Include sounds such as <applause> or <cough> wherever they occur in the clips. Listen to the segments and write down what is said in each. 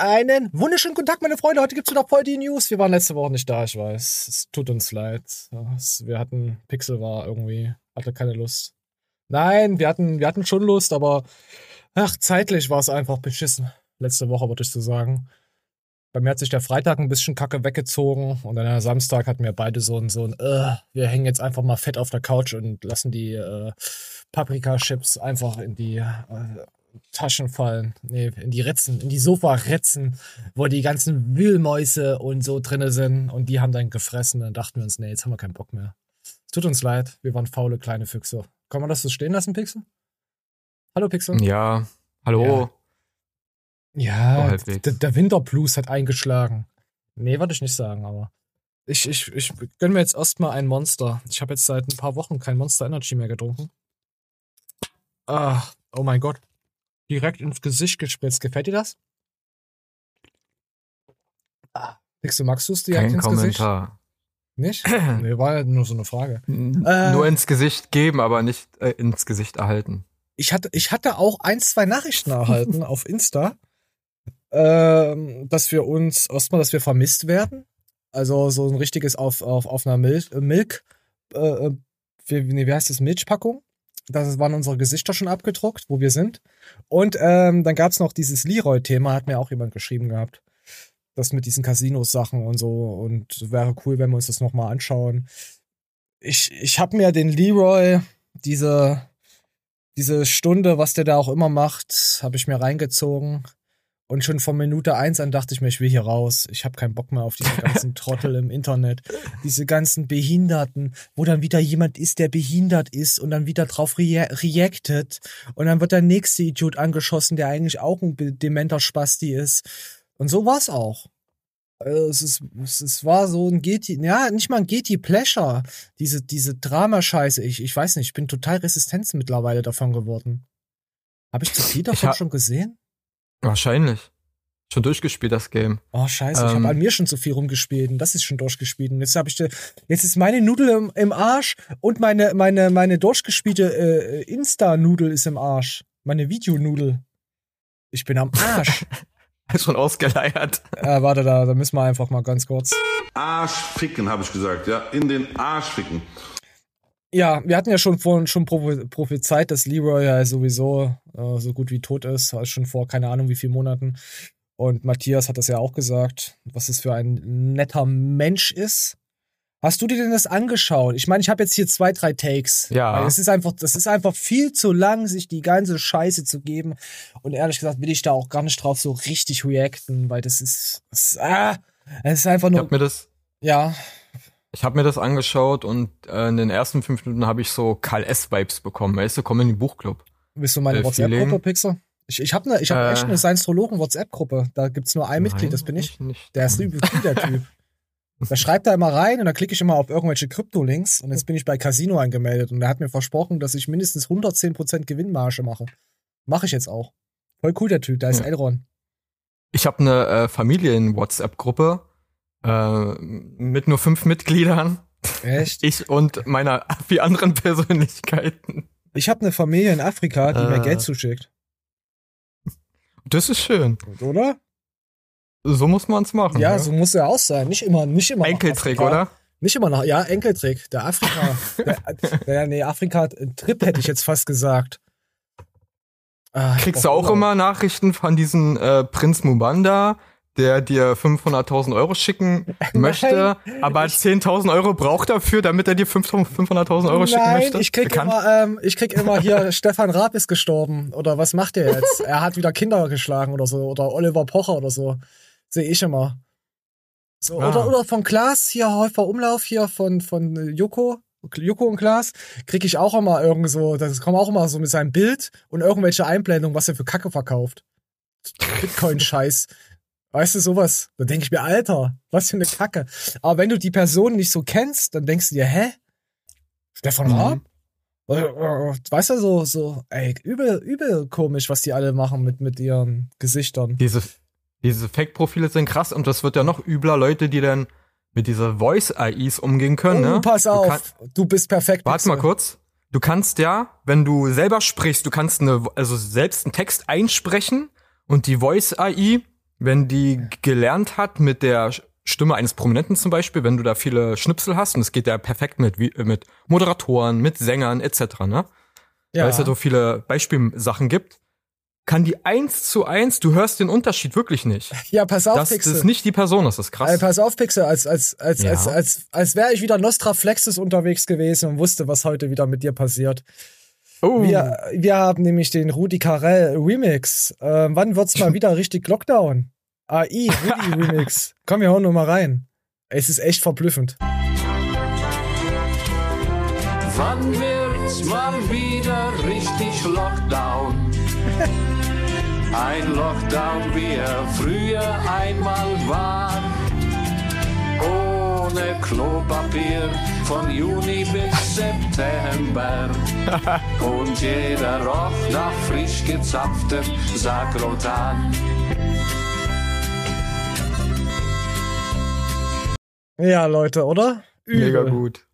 Einen wunderschönen guten Tag, meine Freunde. Heute gibt's wieder voll die News. Wir waren letzte Woche nicht da, ich weiß. Es tut uns leid. Wir hatten, Pixel war irgendwie, hatte keine Lust. Nein, wir hatten, wir hatten schon Lust, aber ach, zeitlich war es einfach beschissen. Letzte Woche, würde ich so sagen. Bei mir hat sich der Freitag ein bisschen kacke weggezogen und dann der Samstag hatten wir beide so ein, so ein, äh, wir hängen jetzt einfach mal fett auf der Couch und lassen die äh, Paprika-Chips einfach in die äh, Taschen fallen. Nee, in die Ritzen, in die Sofa-Ritzen, wo die ganzen Wühlmäuse und so drinne sind. Und die haben dann gefressen. Dann dachten wir uns, nee, jetzt haben wir keinen Bock mehr. Es tut uns leid, wir waren faule kleine Füchse. Kann man das so stehen lassen, Pixel? Hallo, Pixel? Ja, hallo. Ja, ja der, der Winterblues hat eingeschlagen. Nee, wollte ich nicht sagen, aber. Ich, ich, ich gönn mir jetzt erstmal ein Monster. Ich habe jetzt seit ein paar Wochen kein Monster Energy mehr getrunken. Ah, oh mein Gott direkt ins Gesicht gespritzt. Gefällt dir das? Ah, Nix, magst du es direkt Kein ins Kommentar. Gesicht? Nicht? <clears throat> nee, war ja nur so eine Frage. Äh, nur ins Gesicht geben, aber nicht äh, ins Gesicht erhalten. Ich hatte, ich hatte auch ein, zwei Nachrichten erhalten <laughs> auf Insta, ähm, dass wir uns, erstmal, dass wir vermisst werden. Also so ein richtiges auf, auf, auf einer Milch, Milk, äh, äh wie, nee, wie heißt das, Milchpackung. Das waren unsere Gesichter schon abgedruckt, wo wir sind. Und ähm, dann gab's noch dieses Leroy-Thema, hat mir auch jemand geschrieben gehabt. Das mit diesen Casinos-Sachen und so. Und wäre cool, wenn wir uns das nochmal anschauen. Ich, ich habe mir den Leroy, diese, diese Stunde, was der da auch immer macht, habe ich mir reingezogen. Und schon von Minute eins an dachte ich mir, ich will hier raus. Ich habe keinen Bock mehr auf diese ganzen <laughs> Trottel im Internet. Diese ganzen Behinderten, wo dann wieder jemand ist, der behindert ist und dann wieder drauf re reactet. Und dann wird der nächste Idiot angeschossen, der eigentlich auch ein dementer Spasti ist. Und so war's auch. Also es, ist, es war so ein Getty, ja, nicht mal ein Getty Pleasure. Diese, diese Dramascheiße. Ich, ich weiß nicht, ich bin total resistent mittlerweile davon geworden. Habe ich zu viel davon schon gesehen? Wahrscheinlich. Schon durchgespielt, das Game. Oh, scheiße, ähm, ich habe an mir schon zu viel rumgespielt und das ist schon durchgespielt. Und jetzt habe ich, jetzt ist meine Nudel im, im, Arsch und meine, meine, meine durchgespielte äh, Insta-Nudel ist im Arsch. Meine Videonudel. Ich bin am Arsch. <laughs> ist schon ausgeleiert. Äh, warte, da, da müssen wir einfach mal ganz kurz. Arsch ficken, habe ich gesagt, ja. In den Arsch ficken. Ja, wir hatten ja schon vorhin schon prophezeit, dass Leroy ja sowieso äh, so gut wie tot ist, also schon vor keine Ahnung wie vielen Monaten. Und Matthias hat das ja auch gesagt, was es für ein netter Mensch ist. Hast du dir denn das angeschaut? Ich meine, ich habe jetzt hier zwei, drei Takes. Ja. Es ist einfach, das ist einfach viel zu lang, sich die ganze Scheiße zu geben. Und ehrlich gesagt will ich da auch gar nicht drauf so richtig reacten, weil das ist, das, ah, es ist einfach nur. Ich hab mir das. Ja. Ich habe mir das angeschaut und äh, in den ersten fünf Minuten habe ich so Karl S-Vibes bekommen. Weißt du, komm in den Buchclub. Bist du meine äh, WhatsApp-Gruppe, Pixel? Ich, ich habe ne, ich hab äh, echt eine Science-Trologen-WhatsApp-Gruppe. Da gibt's nur ein Mitglied, das bin ich. Nicht. Der ist übel der Typ. Da schreibt er immer rein und dann klicke ich immer auf irgendwelche Krypto-Links und jetzt bin ich bei Casino angemeldet und er hat mir versprochen, dass ich mindestens 110% Gewinnmarge mache. Mache ich jetzt auch. Voll cool, der Typ, da ist ja. Elron. Ich habe eine äh, Familien-WhatsApp-Gruppe äh, mit nur fünf Mitgliedern. Echt? Ich und meiner vier anderen Persönlichkeiten. Ich habe eine Familie in Afrika, die äh, mir Geld zuschickt. Das ist schön. Oder? So muss man es machen. Ja, ja, so muss er auch sein. Nicht immer, nicht immer. Enkeltrick, oder? Nicht immer noch, ja, Enkeltrick. Der Afrika. der, <laughs> der, nee, Afrika-Trip hätte ich jetzt fast gesagt. Ah, Kriegst du auch immer Nachrichten von diesem äh, Prinz Mubanda, der dir 500.000 Euro schicken <laughs> möchte, aber 10.000 Euro braucht dafür, damit er dir 500.000 Euro schicken möchte? Nein, ich krieg immer, ähm, ich krieg immer hier, <laughs> Stefan Raab ist gestorben. Oder was macht er jetzt? <laughs> er hat wieder Kinder geschlagen oder so. Oder Oliver Pocher oder so. Sehe ich immer. So, ah. oder, oder von Klaas, hier Häufer Umlauf hier von, von Joko. Joko und Klaas, krieg ich auch immer irgend so, das kommt auch immer so mit seinem Bild und irgendwelche Einblendungen, was er für Kacke verkauft. Bitcoin-Scheiß. Weißt du, sowas. Da denke ich mir, Alter, was für eine Kacke. Aber wenn du die Person nicht so kennst, dann denkst du dir, hä? Stefan Raab? Mhm. Weißt du, so, so, ey, übel, übel komisch, was die alle machen mit, mit ihren Gesichtern. Diese, diese Fake-Profile sind krass und das wird ja noch übler, Leute, die dann mit dieser Voice-AIs umgehen können, oh, ne? pass auf, du, kann, du bist perfekt. Warte mal kurz. Du kannst ja, wenn du selber sprichst, du kannst eine, also selbst einen Text einsprechen und die Voice-AI wenn die gelernt hat mit der Stimme eines Prominenten zum Beispiel, wenn du da viele Schnipsel hast, und es geht ja perfekt mit, mit Moderatoren, mit Sängern etc., ne? Ja. Weil es ja so viele Beispielsachen gibt, kann die eins zu eins, du hörst den Unterschied wirklich nicht. <laughs> Ja, pass auf, das, Pixel. Das ist nicht die Person, das ist krass. Also, pass auf, Pixel, als, als, als, ja. als, als, als wäre ich wieder Nostraflexis unterwegs gewesen und wusste, was heute wieder mit dir passiert. Oh. Wir, wir haben nämlich den Rudi Carell Remix. Äh, wann wird's mal wieder <laughs> richtig Lockdown? AI, Rudi <laughs> Remix. Komm, wir hauen nur mal rein. Es ist echt verblüffend. Wann wird's mal wieder richtig Lockdown? <laughs> Ein Lockdown, wie er früher einmal war. Ohne Klopapier von Juni bis September. <laughs> Und jeder roch nach frisch gezapftem Sakrotan. Ja, Leute, oder? Übel. Mega gut.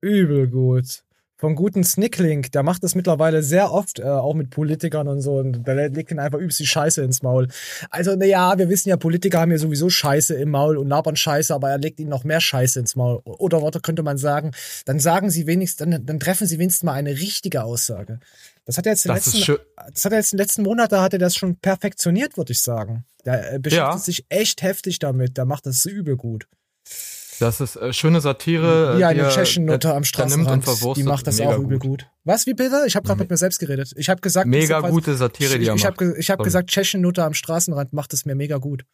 Übel gut vom guten Snicklink, der macht das mittlerweile sehr oft, äh, auch mit Politikern und so, und der legt ihnen einfach übelst die Scheiße ins Maul. Also, naja, wir wissen ja, Politiker haben ja sowieso Scheiße im Maul und labern Scheiße, aber er legt ihnen noch mehr Scheiße ins Maul. Oder Worte könnte man sagen, dann sagen sie wenigstens, dann, dann treffen sie wenigstens mal eine richtige Aussage. Das hat er jetzt in den letzten, das hat er jetzt den letzten Monaten hat er das schon perfektioniert, würde ich sagen. Der äh, beschäftigt ja. sich echt heftig damit, der macht das übel gut. Das ist äh, schöne Satire. Ja, eine Tschechen-Note am Straßenrand. Die macht das auch übel gut. Was, wie bitte? Ich habe gerade mit mir selbst geredet. Ich habe gesagt, mega gute Satire, die er Ich habe ich hab gesagt, Tschechen-Note am Straßenrand macht es mir mega gut.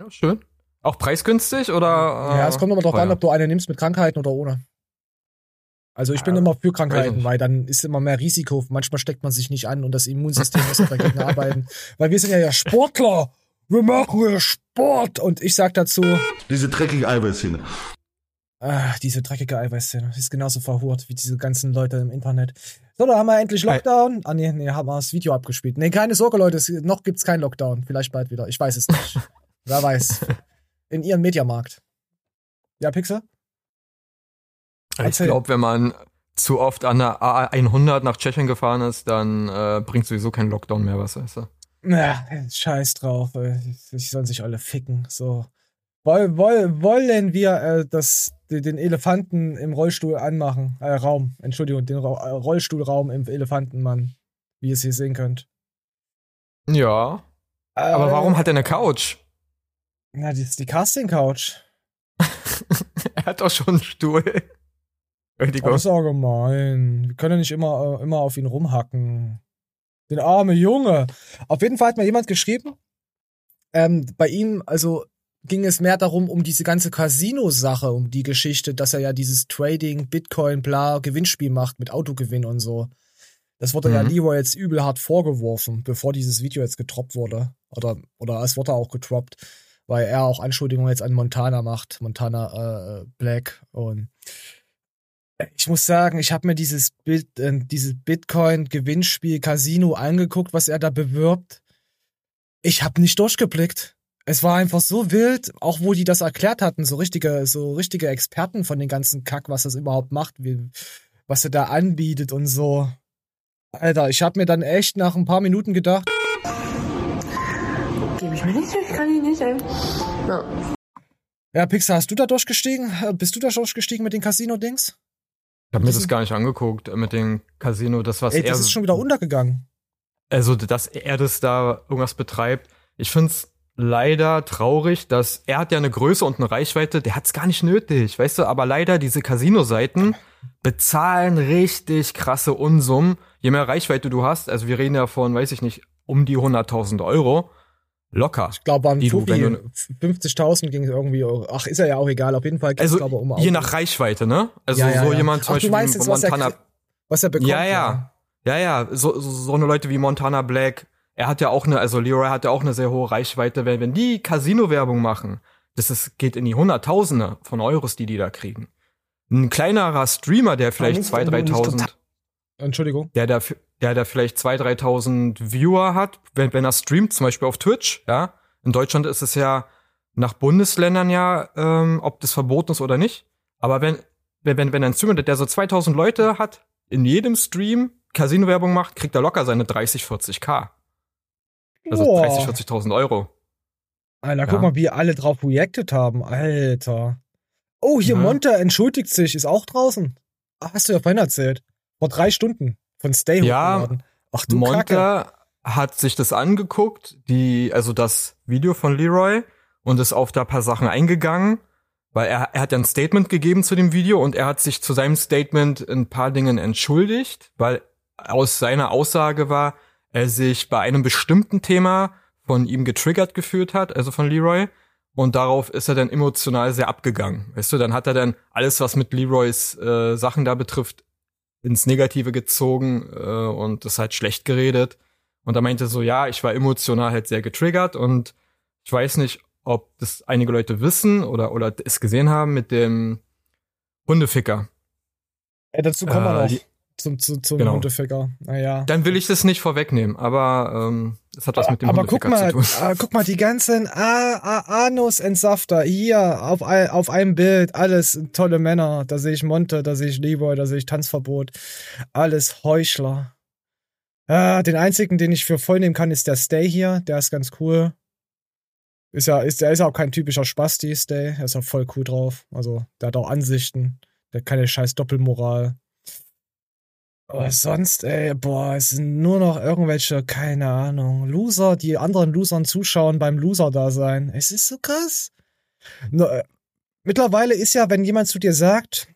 Ja, schön. Auch preisgünstig oder? Äh, ja, es kommt immer darauf an, ob du eine nimmst mit Krankheiten oder ohne. Also ich bin ja, immer für Krankheiten, weil dann ist immer mehr Risiko. Manchmal steckt man sich nicht an und das Immunsystem muss dagegen <laughs> arbeiten. Weil wir sind ja, ja Sportler wir machen ja Sport. Und ich sag dazu. Diese dreckige Eiweißszene. Ah, diese dreckige Eiweißszene. Ist genauso verhurt wie diese ganzen Leute im Internet. So, da haben wir endlich Lockdown. Ah, nee, nee, haben wir das Video abgespielt. Nee, keine Sorge, Leute. Es, noch gibt's keinen Lockdown. Vielleicht bald wieder. Ich weiß es nicht. <laughs> Wer weiß. In ihrem Mediamarkt. Ja, Pixel? Ich glaube, wenn man zu oft an der A100 nach Tschechien gefahren ist, dann äh, bringt sowieso kein Lockdown mehr was, weißt du? Ja, scheiß drauf, sie sollen sich alle ficken. So. Woll, woll, wollen wir äh, das, den Elefanten im Rollstuhl anmachen? Äh, Raum, Entschuldigung, den Ra äh, Rollstuhlraum im Elefantenmann, wie ihr es hier sehen könnt. Ja. Äh, Aber warum hat er eine Couch? Na, das ist die Casting-Couch. <laughs> er hat doch schon einen Stuhl. Das ist auch gemein. Wir können ja nicht immer, äh, immer auf ihn rumhacken. Den arme Junge. Auf jeden Fall hat mir jemand geschrieben, ähm, bei ihm, also ging es mehr darum, um diese ganze Casino-Sache, um die Geschichte, dass er ja dieses Trading, Bitcoin, bla, Gewinnspiel macht mit Autogewinn und so. Das wurde mhm. ja Leroy jetzt übel hart vorgeworfen, bevor dieses Video jetzt getroppt wurde. Oder, oder es wurde auch getroppt, weil er auch Anschuldigungen jetzt an Montana macht, Montana äh, Black. Und ich muss sagen, ich habe mir dieses, Bit, äh, dieses Bitcoin-Gewinnspiel Casino angeguckt, was er da bewirbt. Ich habe nicht durchgeblickt. Es war einfach so wild, auch wo die das erklärt hatten, so richtige, so richtige Experten von den ganzen Kack, was das überhaupt macht, wie, was er da anbietet und so. Alter, ich habe mir dann echt nach ein paar Minuten gedacht. Gebe ich mir nicht, ich kann ihn nicht, ey. Ja. Ja, Pixar, hast du da durchgestiegen? Bist du da durchgestiegen mit den Casino-Dings? Ich habe mir das gar nicht angeguckt äh, mit dem Casino, das was Ey, er. Das ist schon wieder untergegangen. Also, dass er das da irgendwas betreibt. Ich find's leider traurig, dass er hat ja eine Größe und eine Reichweite, der hat's gar nicht nötig, weißt du, aber leider diese Casino-Seiten bezahlen richtig krasse Unsummen. Je mehr Reichweite du hast, also wir reden ja von, weiß ich nicht, um die 100.000 Euro. Locker. Ich glaube, an 50.000 ging es irgendwie. Ach, ist ja ja auch egal. Auf jeden Fall geht es, also, um Je nach Reichweite, ne? Also ja, ja, so ja. jemand zum Ach, Beispiel du meinst jetzt, Montana. Was er, was er bekommt. Ja, ja. Ja, ja. So, so, so eine Leute wie Montana Black. Er hat ja auch eine, also Leroy hat ja auch eine sehr hohe Reichweite. Wenn, wenn die Casino-Werbung machen, das ist, geht in die Hunderttausende von Euros, die die da kriegen. Ein kleinerer Streamer, der vielleicht 2.000, 3.000. Entschuldigung. Der dafür, der da vielleicht 2.000, 3.000 Viewer hat, wenn, wenn er streamt, zum Beispiel auf Twitch, ja. In Deutschland ist es ja nach Bundesländern ja, ähm, ob das verboten ist oder nicht. Aber wenn, wenn, wenn, wenn ein Streamer, der so 2000 Leute hat, in jedem Stream Casino-Werbung macht, kriegt er locker seine 30, 40k. Also Boah. 30, 40.000 Euro. Alter, guck Ja. mal, wie alle drauf reacted haben. Alter. Oh, hier Ja. Monte entschuldigt sich, ist auch draußen. Ah, Hast du ja vorhin erzählt. Vor drei Stunden. Von Stay Ja, hochgeladen. Ach du Kacke. Monte hat sich das angeguckt, die, also das Video von Leroy und ist auf da paar Sachen eingegangen, weil er, er hat ja ein Statement gegeben zu dem Video und er hat sich zu seinem Statement in ein paar Dingen entschuldigt, weil aus seiner Aussage war, er sich bei einem bestimmten Thema von ihm getriggert gefühlt hat, also von Leroy. Und darauf ist er dann emotional sehr abgegangen. Weißt du, dann hat er dann alles, was mit Leroys äh, Sachen da betrifft, ins Negative gezogen äh, und das halt schlecht geredet. Und er meinte so, ja, ich war emotional halt sehr getriggert und ich weiß nicht, ob das einige Leute wissen oder, oder es gesehen haben mit dem Hundeficker. Ey, dazu kommen wir Äh, noch. Zum, zu, zum Genau. Hundeficker. Naja. Dann will ich das nicht vorwegnehmen, aber ähm, das hat was mit dem Aber guck mal, zu tun. ah, guck mal, die ganzen ah, ah, Anus-Entsafter hier auf, auf einem Bild, alles tolle Männer. Da sehe ich Monte, da sehe ich Leroy, da sehe ich Tanzverbot. Alles Heuchler. Ah, den einzigen, den ich für voll nehmen kann, ist der Stay hier. Der ist ganz cool. Ist ja, ist, der ist auch kein typischer Spasti, Stay. Er ist auch voll cool drauf. Also, der hat auch Ansichten. Der hat keine scheiß Doppelmoral. Aber sonst, ey, boah, es sind nur noch irgendwelche, keine Ahnung, Loser, die anderen Losern zuschauen beim Loser-Dasein. Es ist so krass. No, äh, mittlerweile ist ja, wenn jemand zu dir sagt,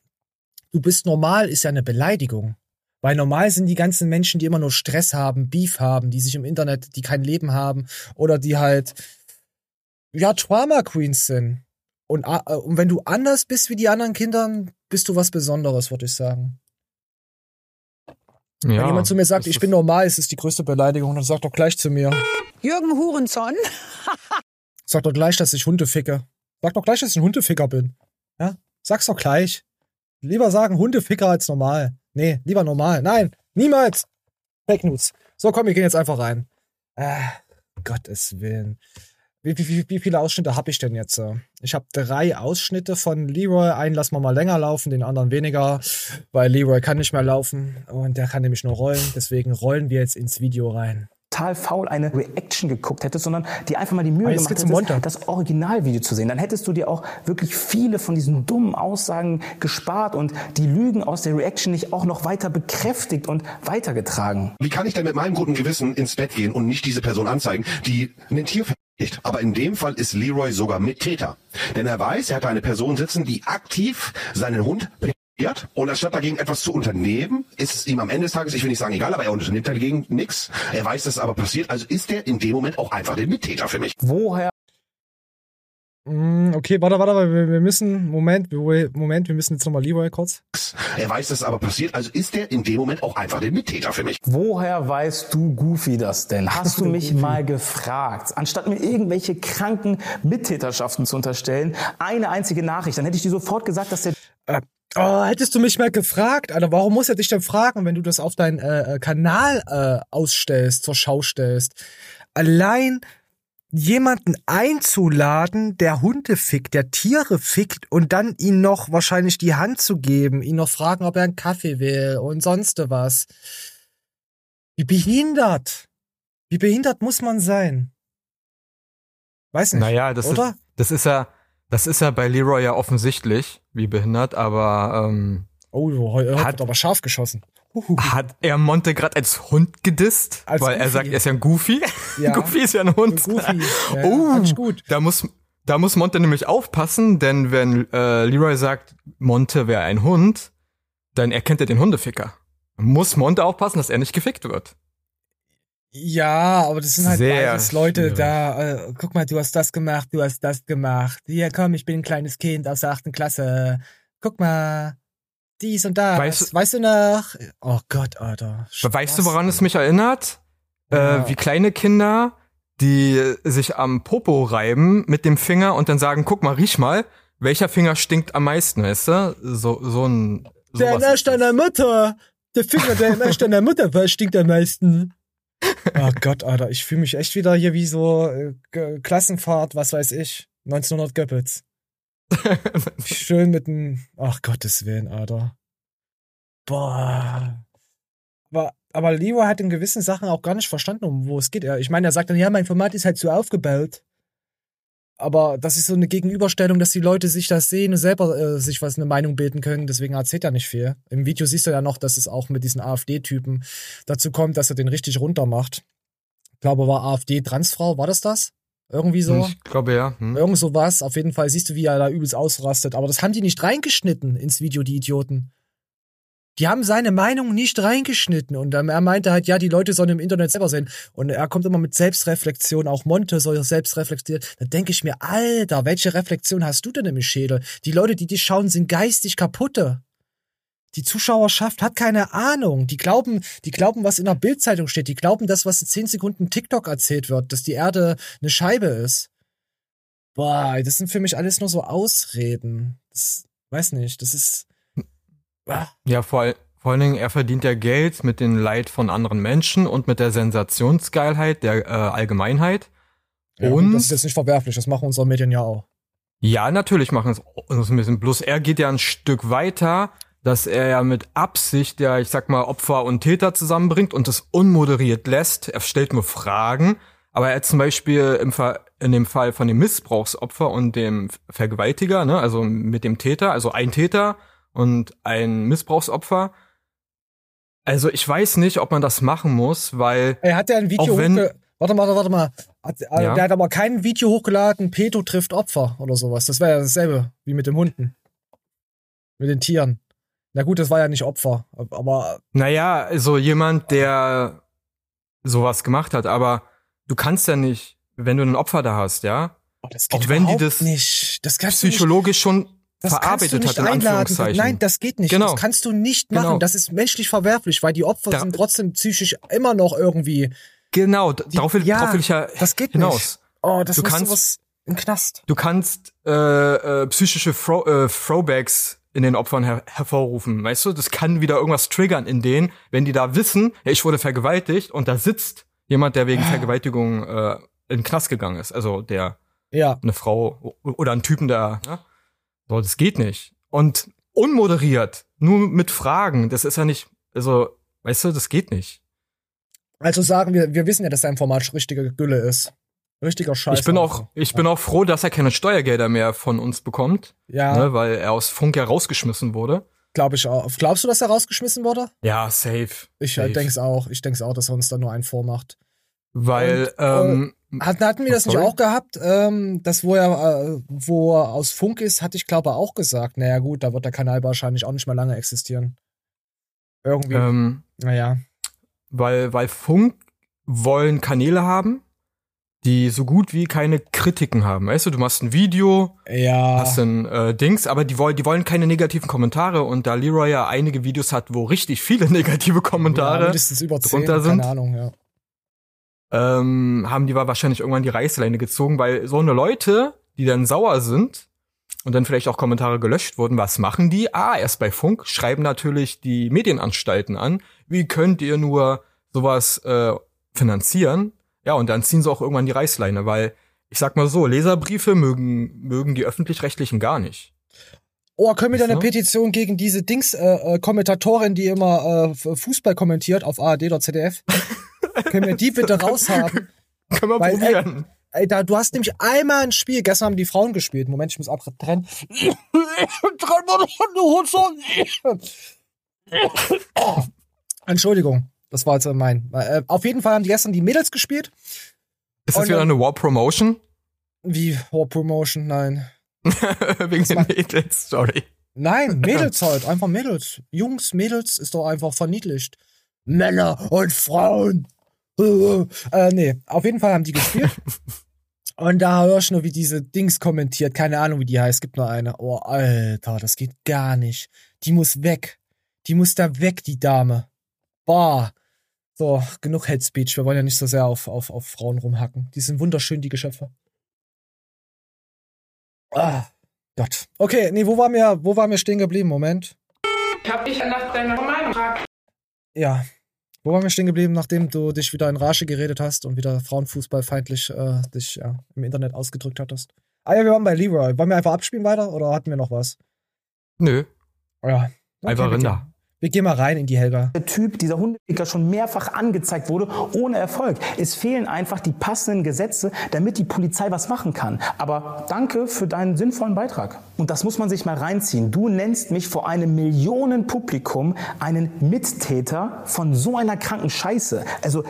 du bist normal, ist ja eine Beleidigung. Weil normal sind die ganzen Menschen, die immer nur Stress haben, Beef haben, die sich im Internet, die kein Leben haben oder die halt, ja, Trauma Queens sind. Und, äh, und wenn du anders bist wie die anderen Kinder, bist du was Besonderes, würde ich sagen. Ja, Wenn jemand zu mir sagt, ich bin normal, ist es die größte Beleidigung, dann sag doch gleich zu mir. Jürgen Hurenson. <laughs> Sag doch gleich, dass ich Hunde ficke. Sag doch gleich, dass ich ein Hundeficker bin. Ja? Sag's doch gleich. Lieber sagen Hundeficker als normal. Nee, lieber normal. Nein, niemals. Fake News. So, komm, wir gehen jetzt einfach rein. Ah, Gottes Willen. Wie, wie, wie, wie viele Ausschnitte habe ich denn jetzt? Ich habe drei Ausschnitte von Leroy. Einen lassen wir mal länger laufen, den anderen weniger, weil Leroy kann nicht mehr laufen und der kann nämlich nur rollen. Deswegen rollen wir jetzt ins Video rein. total faul eine Reaction geguckt hättest, sondern dir einfach mal die Mühe Ah, gemacht hättest, das Originalvideo zu sehen. Dann hättest du dir auch wirklich viele von diesen dummen Aussagen gespart und die Lügen aus der Reaction nicht auch noch weiter bekräftigt und weitergetragen. Wie kann ich denn mit meinem guten Gewissen ins Bett gehen und nicht diese Person anzeigen, die ein Tier vernichtet? Aber in dem Fall ist Leroy sogar Mittäter. Denn er weiß, er hat eine Person sitzen, die aktiv seinen Hund vernichtet. Und anstatt dagegen etwas zu unternehmen, ist es ihm am Ende des Tages, ich will nicht sagen egal, aber er unternimmt dagegen nichts. Er weiß, dass es aber passiert, also ist er in dem Moment auch einfach der Mittäter für mich. Woher Okay, warte, warte, warte, wir, müssen, Moment, wir- Moment, wir müssen jetzt nochmal Leroy kurz. Er weiß, dass es aber passiert, also ist er in dem Moment auch einfach der Mittäter für mich. Woher weißt du, Goofy, das denn? Hast du mich mal gefragt? Anstatt mir irgendwelche kranken Mittäterschaften zu unterstellen, eine einzige Nachricht, dann hätte ich dir sofort gesagt, dass der Äh, oh, hättest du mich mal gefragt, Alter, warum muss er dich denn fragen, wenn du das auf deinen äh, äh, Kanal äh, ausstellst, zur Schau stellst? Allein jemanden einzuladen, der Hunde fickt, der Tiere fickt und dann ihm noch wahrscheinlich die Hand zu geben, ihn noch fragen, ob er einen Kaffee will und sonst was. Wie behindert. Wie behindert muss man sein? Weiß nicht. Naja, das oder? ist, das ist ja, das ist ja bei Leroy ja offensichtlich, wie behindert, aber ähm, Oh, heute Hat- hat aber scharf geschossen. Hat er Monte gerade als Hund gedisst? Als weil er Goofy. sagt, er ist ja ein Goofy. <laughs> Ja. Goofy ist ja ein Hund. Goofy. Ja, oh, gut. da muss, da muss Monte nämlich aufpassen, denn wenn äh, Leroy sagt, Monte wäre ein Hund, dann erkennt er den Hundeficker. Muss Monte aufpassen, dass er nicht gefickt wird. Ja, aber das sind halt Sehr beides Leute schwierig. da. Äh, guck mal, du hast das gemacht, du hast das gemacht. Hier, komm, ich bin ein kleines Kind aus der achten Klasse. Guck mal, dies und das. Weißt Weißt, du- noch? Oh Gott, Alter. Weißt du, Spaß, woran es mich erinnert? Ja. Äh, wie kleine Kinder, die sich am Popo reiben mit dem Finger und dann sagen, guck mal, riech mal, welcher Finger stinkt am meisten, weißt du? So, so ein. Der Nasch deiner Mutter. Der Finger, der Nasch deiner Mutter, was stinkt am meisten? <laughs> Oh Gott, Alter, ich fühle mich echt wieder hier wie so äh, Klassenfahrt, was weiß ich, 1900 Göppels. Schön mit dem, ach Gottes Willen, Alter. Boah. Aber, aber Leo hat in gewissen Sachen auch gar nicht verstanden, um wo es geht. Ich meine, er sagt dann, ja, mein Format ist halt so aufgebaut. aber das ist so eine Gegenüberstellung, dass die Leute sich das sehen und selber äh, sich was eine Meinung bilden können. Deswegen erzählt er nicht viel. Im Video siehst du ja noch, dass es auch mit diesen AfD-Typen dazu kommt, dass er den richtig runter macht. Ich glaube, war AfD-Transfrau, war das das? Irgendwie so? Ich glaube ja. Hm. Irgend sowas. Auf jeden Fall siehst du, wie er da übelst ausrastet. Aber das haben die nicht reingeschnitten ins Video, die Idioten. Die haben seine Meinung nicht reingeschnitten und ähm, er meinte halt, ja, die Leute sollen im Internet selber sehen. Und er kommt immer mit Selbstreflexion, auch Monte soll selbst reflektieren. Da denke ich mir, Alter, welche Reflexion hast du denn im Schädel? Die Leute, die dich schauen, sind geistig kaputte. Die Zuschauerschaft hat keine Ahnung. Die glauben, die glauben, was in der Bildzeitung steht. Die glauben, das, was in 10 Sekunden TikTok erzählt wird, dass die Erde eine Scheibe ist. Boah, das sind für mich alles nur so Ausreden. Das, weiß nicht, das ist, Ja, vor, vor allen Dingen, er verdient ja Geld mit dem Leid von anderen Menschen und mit der Sensationsgeilheit der äh, Allgemeinheit. Ja, und das ist jetzt nicht verwerflich, das machen unsere Medien ja auch. ja, natürlich machen es uns ein bisschen. Bloß er geht ja ein Stück weiter, dass er ja mit Absicht ja, ich sag mal, Opfer und Täter zusammenbringt und das unmoderiert lässt. Er stellt nur Fragen. Aber er hat zum Beispiel im Fall, in dem Fall von dem Missbrauchsopfer und dem Vergewaltiger, ne, also mit dem Täter, also ein Täter und ein Missbrauchsopfer. Also ich weiß nicht, ob man das machen muss, weil Er hat ja ein Video Auch wenn- hochge Warte mal, warte mal. Hat, äh, Ja. Der hat aber kein Video hochgeladen, Peto trifft Opfer oder sowas. Das wäre ja dasselbe wie mit den Hunden. Mit den Tieren. Na gut, das war ja nicht Opfer, aber Naja, also jemand, der sowas gemacht hat, aber du kannst ja nicht, wenn du ein Opfer da hast, ja, oh, das Auch wenn die das nicht. Das du nicht, psychologisch schon das kannst du verarbeitet nicht hat, in einladen. Anführungszeichen. Nein, das geht nicht. Genau. Das kannst du nicht machen. Genau. Das ist menschlich verwerflich, weil die Opfer Da- sind trotzdem psychisch immer noch irgendwie. genau, d- darauf will, ja, darauf will ich ja Das geht hinaus. nicht. Oh, das Du kannst- sowas im Knast. Du kannst äh, äh, psychische Throw, äh, Throwbacks in den Opfern her hervorrufen, weißt du? Das kann wieder irgendwas triggern in denen, wenn die da wissen, ja, ich wurde vergewaltigt und da sitzt jemand, der wegen Ah. Vergewaltigung äh, in den Knast gegangen ist. Also der Ja. eine Frau oder ein Typen, der, ne? So, das geht nicht. Und unmoderiert, nur mit Fragen, das ist ja nicht, also, weißt du, das geht nicht. Also sagen wir, wir wissen ja, dass sein Format richtige Gülle ist. Richtiger Scheiß. ich bin auch, ich bin auch froh, dass er keine Steuergelder mehr von uns bekommt, Ja, ne, weil er aus Funk ja rausgeschmissen wurde. glaube ich auch. Glaubst du, dass er rausgeschmissen wurde? Ja, safe. Ich äh, safe. denk's auch. Ich denk's auch, dass er uns da nur einen vormacht. Weil, Und, äh, ähm, Hatten, hatten wir das nicht sorry. auch gehabt? Ähm, das, wo er, äh, wo er aus Funk ist, hatte ich glaube auch gesagt. Naja, gut, da wird der Kanal wahrscheinlich auch nicht mehr lange existieren. Irgendwie. ähm, naja. weil, weil Funk wollen Kanäle haben, die so gut wie keine Kritiken haben. Weißt du, du machst ein Video, Ja. hast ein äh, Dings, aber die wollen, die wollen keine negativen Kommentare und da Leroy ja einige Videos hat, wo richtig viele <laughs> negative ja, Kommentare, mindestens über 10, drunter sind. keine Ahnung, ja. ähm, haben die wahrscheinlich irgendwann die Reißleine gezogen, weil so eine Leute, die dann sauer sind und dann vielleicht auch Kommentare gelöscht wurden, was machen die? Ah, erst bei Funk schreiben natürlich die Medienanstalten an, wie könnt ihr nur sowas äh, finanzieren? Ja, und dann ziehen sie auch irgendwann die Reißleine, weil ich sag mal so, Leserbriefe mögen mögen die öffentlich-rechtlichen gar nicht. Oh, können wir da eine? Petition gegen diese Dings äh, äh, Kommentatorin, die immer äh, Fußball kommentiert auf ARD oder ZDF? <laughs> können wir die bitte raushaben? Können wir Weil, ey, probieren. Ey, da, du hast nämlich einmal ein Spiel, gestern haben die Frauen gespielt. Moment, ich muss abtrennen. <laughs> Entschuldigung, das war jetzt mein. Äh, auf jeden Fall haben die gestern die Mädels gespielt. Ist das und wieder eine War Promotion? Wie War Promotion? Nein. <laughs> Wegen den Mädels, sorry. Nein, <laughs> Mädels halt, einfach Mädels. Jungs, Mädels ist doch einfach verniedlicht. Männer und Frauen. <laughs> äh, nee, auf jeden Fall haben die gespielt. Und da höre ich nur, wie diese Dings kommentiert. Keine Ahnung, wie die heißt. Gibt nur eine. Oh, Alter, das geht gar nicht. Die muss weg. Die muss da weg, die Dame. Boah. So, genug Head Speech. Wir wollen ja nicht so sehr auf, auf, auf Frauen rumhacken. Die sind wunderschön, die Geschöpfe. Ah, Gott. Okay, nee, wo waren wir, wo waren wir stehen geblieben? Moment. Ich hab dich nach deiner Meinung gefragt. Ja. Wo waren wir stehen geblieben, nachdem du dich wieder in Rage geredet hast und wieder frauenfußballfeindlich äh, dich ja, im Internet ausgedrückt hattest? Ah ja, wir waren bei Leroy. Wollen wir einfach abspielen weiter oder hatten wir noch was? Nö, Ja. Okay, einfach Rinder. Wir gehen mal rein in die Helga. der Typ, dieser Hundeficker schon mehrfach angezeigt wurde, ohne Erfolg. Es fehlen einfach die passenden Gesetze, damit die Polizei was machen kann. Aber danke für deinen sinnvollen Beitrag. Und das muss man sich mal reinziehen. Du nennst mich vor einem Millionenpublikum einen Mittäter von so einer kranken Scheiße. Also,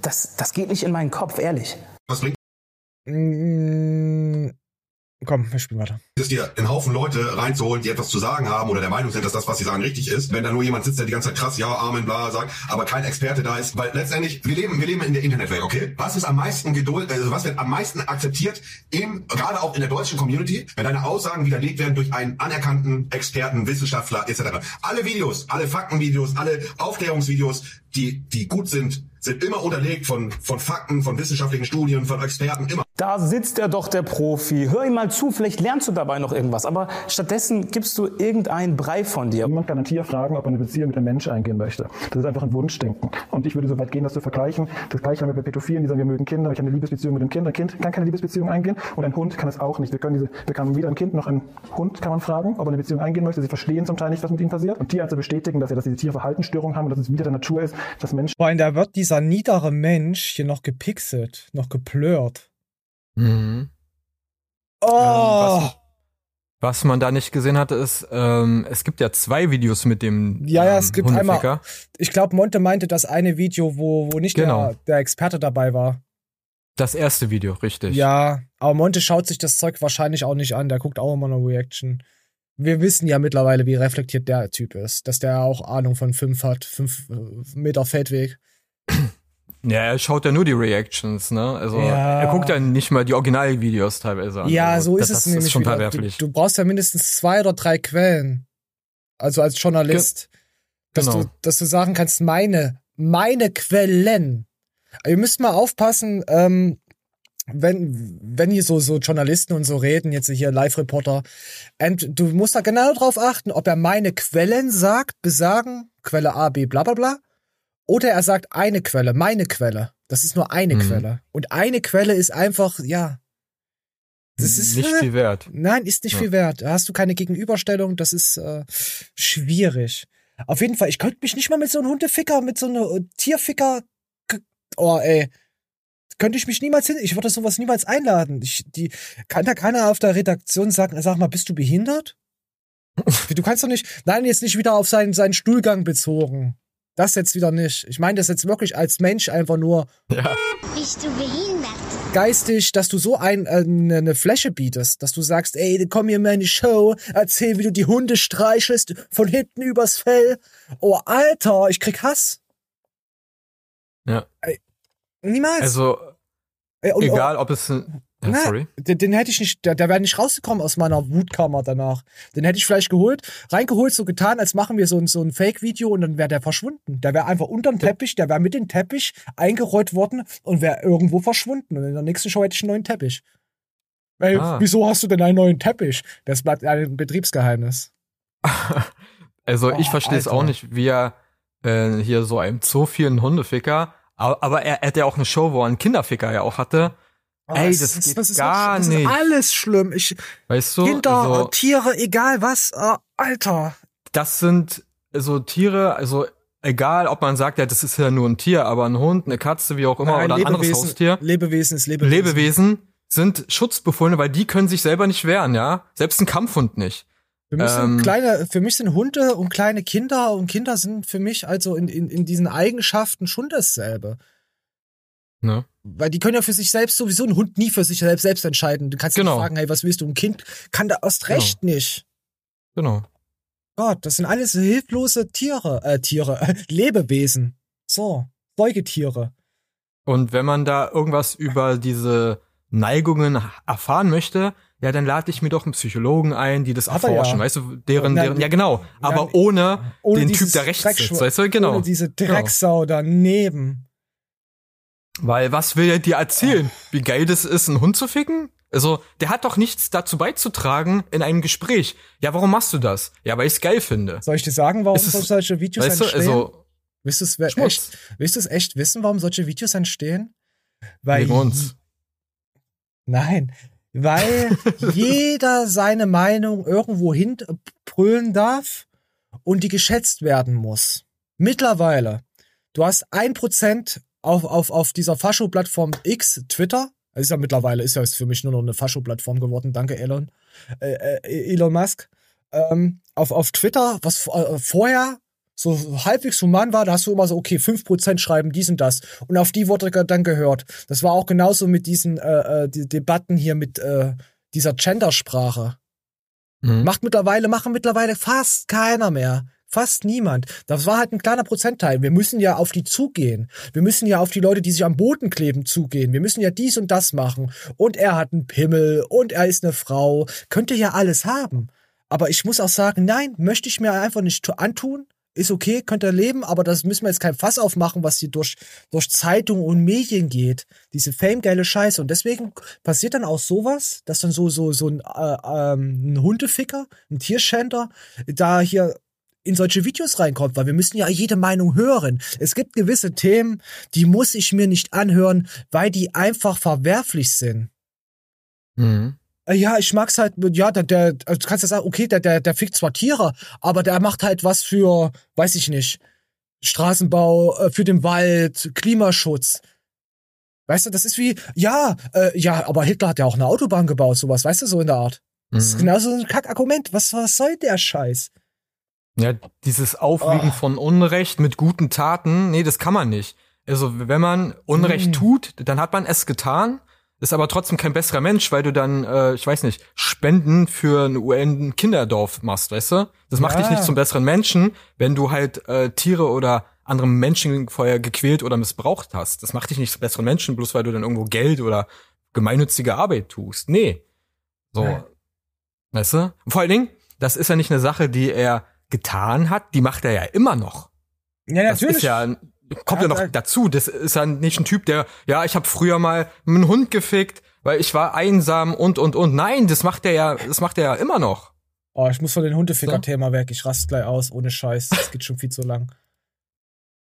das, das geht nicht in meinen Kopf, ehrlich. Was bringt Mm, komm, wir spielen weiter. es dir, einen Haufen Leute reinzuholen, die etwas zu sagen haben oder der Meinung sind, dass das, was sie sagen, richtig ist, wenn da nur jemand sitzt, der die ganze Zeit krass, ja, Amen, bla, sagt, aber kein Experte da ist, weil letztendlich, wir leben, wir leben in der Internetwelt, okay? Was ist am meisten Geduld, also was wird am meisten akzeptiert im, gerade auch in der deutschen Community, wenn deine Aussagen widerlegt werden durch einen anerkannten Experten, Wissenschaftler, etc. Alle Videos, alle Faktenvideos, alle Aufklärungsvideos, die, die gut sind, sind immer unterlegt von, von Fakten, von wissenschaftlichen Studien, von Experten, immer. Da sitzt er doch, der Profi. Hör ihm mal zu, vielleicht lernst du dabei noch irgendwas. Aber stattdessen gibst du irgendeinen Brei von dir. Niemand kann ein Tier fragen, ob er eine Beziehung mit einem Mensch eingehen möchte. Das ist einfach ein Wunschdenken. Und ich würde so weit gehen, das zu vergleichen. Das gleiche haben wir bei Pädophilen, die sagen, wir mögen Kinder, ich habe eine Liebesbeziehung mit dem Kind. Ein Kind kann keine Liebesbeziehung eingehen und ein Hund kann es auch nicht. Wir können diese, wir können weder ein Kind noch ein Hund kann man fragen, ob er eine Beziehung eingehen möchte. Sie verstehen zum Teil nicht, was mit ihnen passiert. Und Tierärzte bestätigen, dass, ja, dass diese Tiere Verhaltensstörungen haben und dass es wieder der Natur ist, dass Menschen Vor allem, da wird dieser niedere Mensch hier noch gepixelt, noch geplört. Mhm. Oh! was- Was man da nicht gesehen hatte, ist, ähm, es gibt ja zwei Videos mit dem Ja, ja, ähm, es gibt Hundeficker. einmal, ich glaube, Monte meinte das eine Video, wo, wo nicht Genau. der, der Experte dabei war. Das erste Video, richtig. Ja, aber Monte schaut sich das Zeug wahrscheinlich auch nicht an. Der guckt auch immer eine Reaction. Wir wissen ja mittlerweile, wie reflektiert der Typ ist. Dass der auch Ahnung von fünf hat. Fünf äh, Meter Feldweg. Ja, er schaut ja nur die Reactions, ne? Also Ja. er guckt ja nicht mal die Originalvideos teilweise an. Ja, also, so ist das, es das nämlich. ist schon wieder. verwerflich. Du, du brauchst ja mindestens zwei oder drei Quellen. Also als Journalist. Dass, genau. du, dass du sagen kannst, meine, meine Quellen. Ihr müsst mal aufpassen, ähm, wenn, wenn hier so, so Journalisten und so reden, jetzt hier Live-Reporter, und du musst da genau drauf achten, ob er meine Quellen sagt, besagen, Quelle A, B, bla bla bla, oder er sagt eine Quelle, meine Quelle. Das ist nur eine Mhm. Quelle. Und eine Quelle ist einfach, ja. Das ist nicht viel wert. Nein, ist nicht Ja. viel wert. Da hast du keine Gegenüberstellung, das ist äh, schwierig. Auf jeden Fall, ich könnte mich nicht mal mit so einem Hundeficker, mit so einem äh, Tierficker. Oh, ey. Könnte ich mich niemals hin. Ich würde sowas niemals einladen. Ich, die, kann da keiner auf der Redaktion sagen, sag mal, bist du behindert? du kannst doch nicht. Nein, jetzt nicht wieder auf seinen, seinen Stuhlgang bezogen. Das jetzt wieder nicht. Ich meine das jetzt wirklich als Mensch einfach nur Ja. Bist du behindert? geistig, dass du so ein, äh, eine, eine Fläche bietest, dass du sagst, ey, komm hier mal in die Show, erzähl, wie du die Hunde streichelst, von hinten übers Fell. Oh, Alter, ich krieg Hass. Ja. Niemals. Also, und- egal ob es. ein- Ja, Na, sorry. Den, den hätte ich nicht, der, der wäre nicht rausgekommen aus meiner Wutkammer danach. Den hätte ich vielleicht geholt, reingeholt, so getan, als machen wir so ein, so ein Fake-Video und dann wäre der verschwunden. Der wäre einfach unterm Teppich, der wäre mit dem Teppich eingerollt worden und wäre irgendwo verschwunden. Und in der nächsten Show hätte ich einen neuen Teppich. Ey, Ah. wieso hast du denn einen neuen Teppich? Das bleibt ein Betriebsgeheimnis. <laughs> Also ich Oh, verstehe es auch nicht, wie er äh, hier so einem Zoo vielen Hundeficker, aber, aber er, er hat ja auch eine Show, wo er einen Kinderficker ja auch hatte. Ey, es das ist- geht ist gar das nicht. Ist alles schlimm. Ich, Weißt du? Kinder, also, Tiere, egal was. Oh, Alter. das sind so Tiere, also egal, ob man sagt, ja, das ist ja nur ein Tier, aber ein Hund, eine Katze, wie auch immer, Nein, oder ein anderes Lebewesen, Haustier. Lebewesen ist Lebewesen. Lebewesen sind Schutzbefohlene, weil die können sich selber nicht wehren, ja? Selbst ein Kampfhund nicht. Für mich, Ähm, sind kleine, für mich sind Hunde und kleine Kinder und Kinder sind für mich also in, in, in diesen Eigenschaften schon dasselbe. Ne? Weil die können ja für sich selbst sowieso ein Hund nie für sich selbst, selbst entscheiden. Du kannst Genau. nicht fragen, hey, was willst du? Ein Kind kann da erst recht nicht. Genau. Gott, das sind alles hilflose Tiere, äh, Tiere, <laughs> Lebewesen. So, Säugetiere. Und wenn man da irgendwas über diese Neigungen erfahren möchte, ja, dann lade ich mir doch einen Psychologen ein, die das Hat er erforschen, ja. weißt du, deren, deren, ja genau, aber nein, ohne, Ohne den Typ, der rechts sitzt, weißt du, genau. Ohne diese Drecksau daneben. Weil was will er dir erzählen? Wie geil das ist, einen Hund zu ficken? Also, der hat doch nichts dazu beizutragen in einem Gespräch. Ja, warum machst du das? Ja, weil ich es geil finde. Soll ich dir sagen, warum es- solche Videos Weißt du, entstehen? also, willst du es echt, willst du echt wissen, warum solche Videos entstehen? Weil wegen uns. Nein, weil <laughs> jeder seine Meinung irgendwo hinbrüllen darf und die geschätzt werden muss. Mittlerweile, du hast ein Prozent auf, auf, auf dieser Fascho-Plattform X, Twitter, ist ja mittlerweile, ist ja für mich nur noch eine Fascho-Plattform geworden, danke Elon, äh, äh, Elon Musk, ähm, auf, auf Twitter, was äh, vorher so halbwegs human war, da hast du immer so, okay, 5% schreiben dies und das. Und auf die wurde dann gehört. Das war auch genauso mit diesen äh, äh, die Debatten hier mit äh, dieser Gendersprache. Mhm. Macht mittlerweile, machen mittlerweile fast keiner mehr. Fast niemand. Das war halt ein kleiner Prozentteil. Wir müssen ja auf die zugehen. Wir müssen ja auf die Leute, die sich am Boden kleben, zugehen. Wir müssen ja dies und das machen. Und er hat einen Pimmel und er ist eine Frau. Könnte ja alles haben. Aber ich muss auch sagen, nein, möchte ich mir einfach nicht antun ist okay, könnt ihr leben, aber das müssen wir jetzt kein Fass aufmachen, was hier durch, durch Zeitung und Medien geht. Diese famegeile Scheiße. Und deswegen passiert dann auch sowas, dass dann so, so, so ein, äh, ähm, ein Hundeficker, ein Tierschänder, da hier in solche Videos reinkommt, weil wir müssen ja jede Meinung hören. Es gibt gewisse Themen, die muss ich mir nicht anhören, weil die einfach verwerflich sind. Mhm. Äh, ja, ich mag's halt, ja, der, der, also du kannst ja sagen, okay, der, der, der fickt zwar Tiere, aber der macht halt was für, weiß ich nicht, Straßenbau, äh, für den Wald, Klimaschutz. Weißt du, das ist wie, ja, äh, ja, aber Hitler hat ja auch eine Autobahn gebaut, sowas, weißt du, so in der Art. Das ist mhm. genauso ein Kackargument. Was, was soll der Scheiß? Ja, dieses Aufwiegen oh. von Unrecht mit guten Taten, nee, das kann man nicht. Also, wenn man Unrecht mm. tut, dann hat man es getan ist aber trotzdem kein besserer Mensch, weil du dann, äh, ich weiß nicht, Spenden für ein UN-Kinderdorf machst, weißt du? Das macht ja. dich nicht zum besseren Menschen, wenn du halt äh, Tiere oder andere Menschen vorher gequält oder missbraucht hast. Das macht dich nicht zum besseren Menschen, bloß weil du dann irgendwo Geld oder gemeinnützige Arbeit tust. Nee. So. Ja. Weißt du? vor allen Dingen, das ist ja nicht eine Sache, die er getan hat, die macht er ja immer noch. Ja, natürlich. Das ist ja kommt ja, noch dazu, das ist ja nicht ein Typ, der, ja, ich habe früher mal einen Hund gefickt, weil ich war einsam und und und. Nein, das macht er ja, das macht er ja immer noch. Oh, ich muss von den Hundeficker-Thema weg. Ich raste gleich aus, ohne Scheiß. Das geht schon viel zu lang.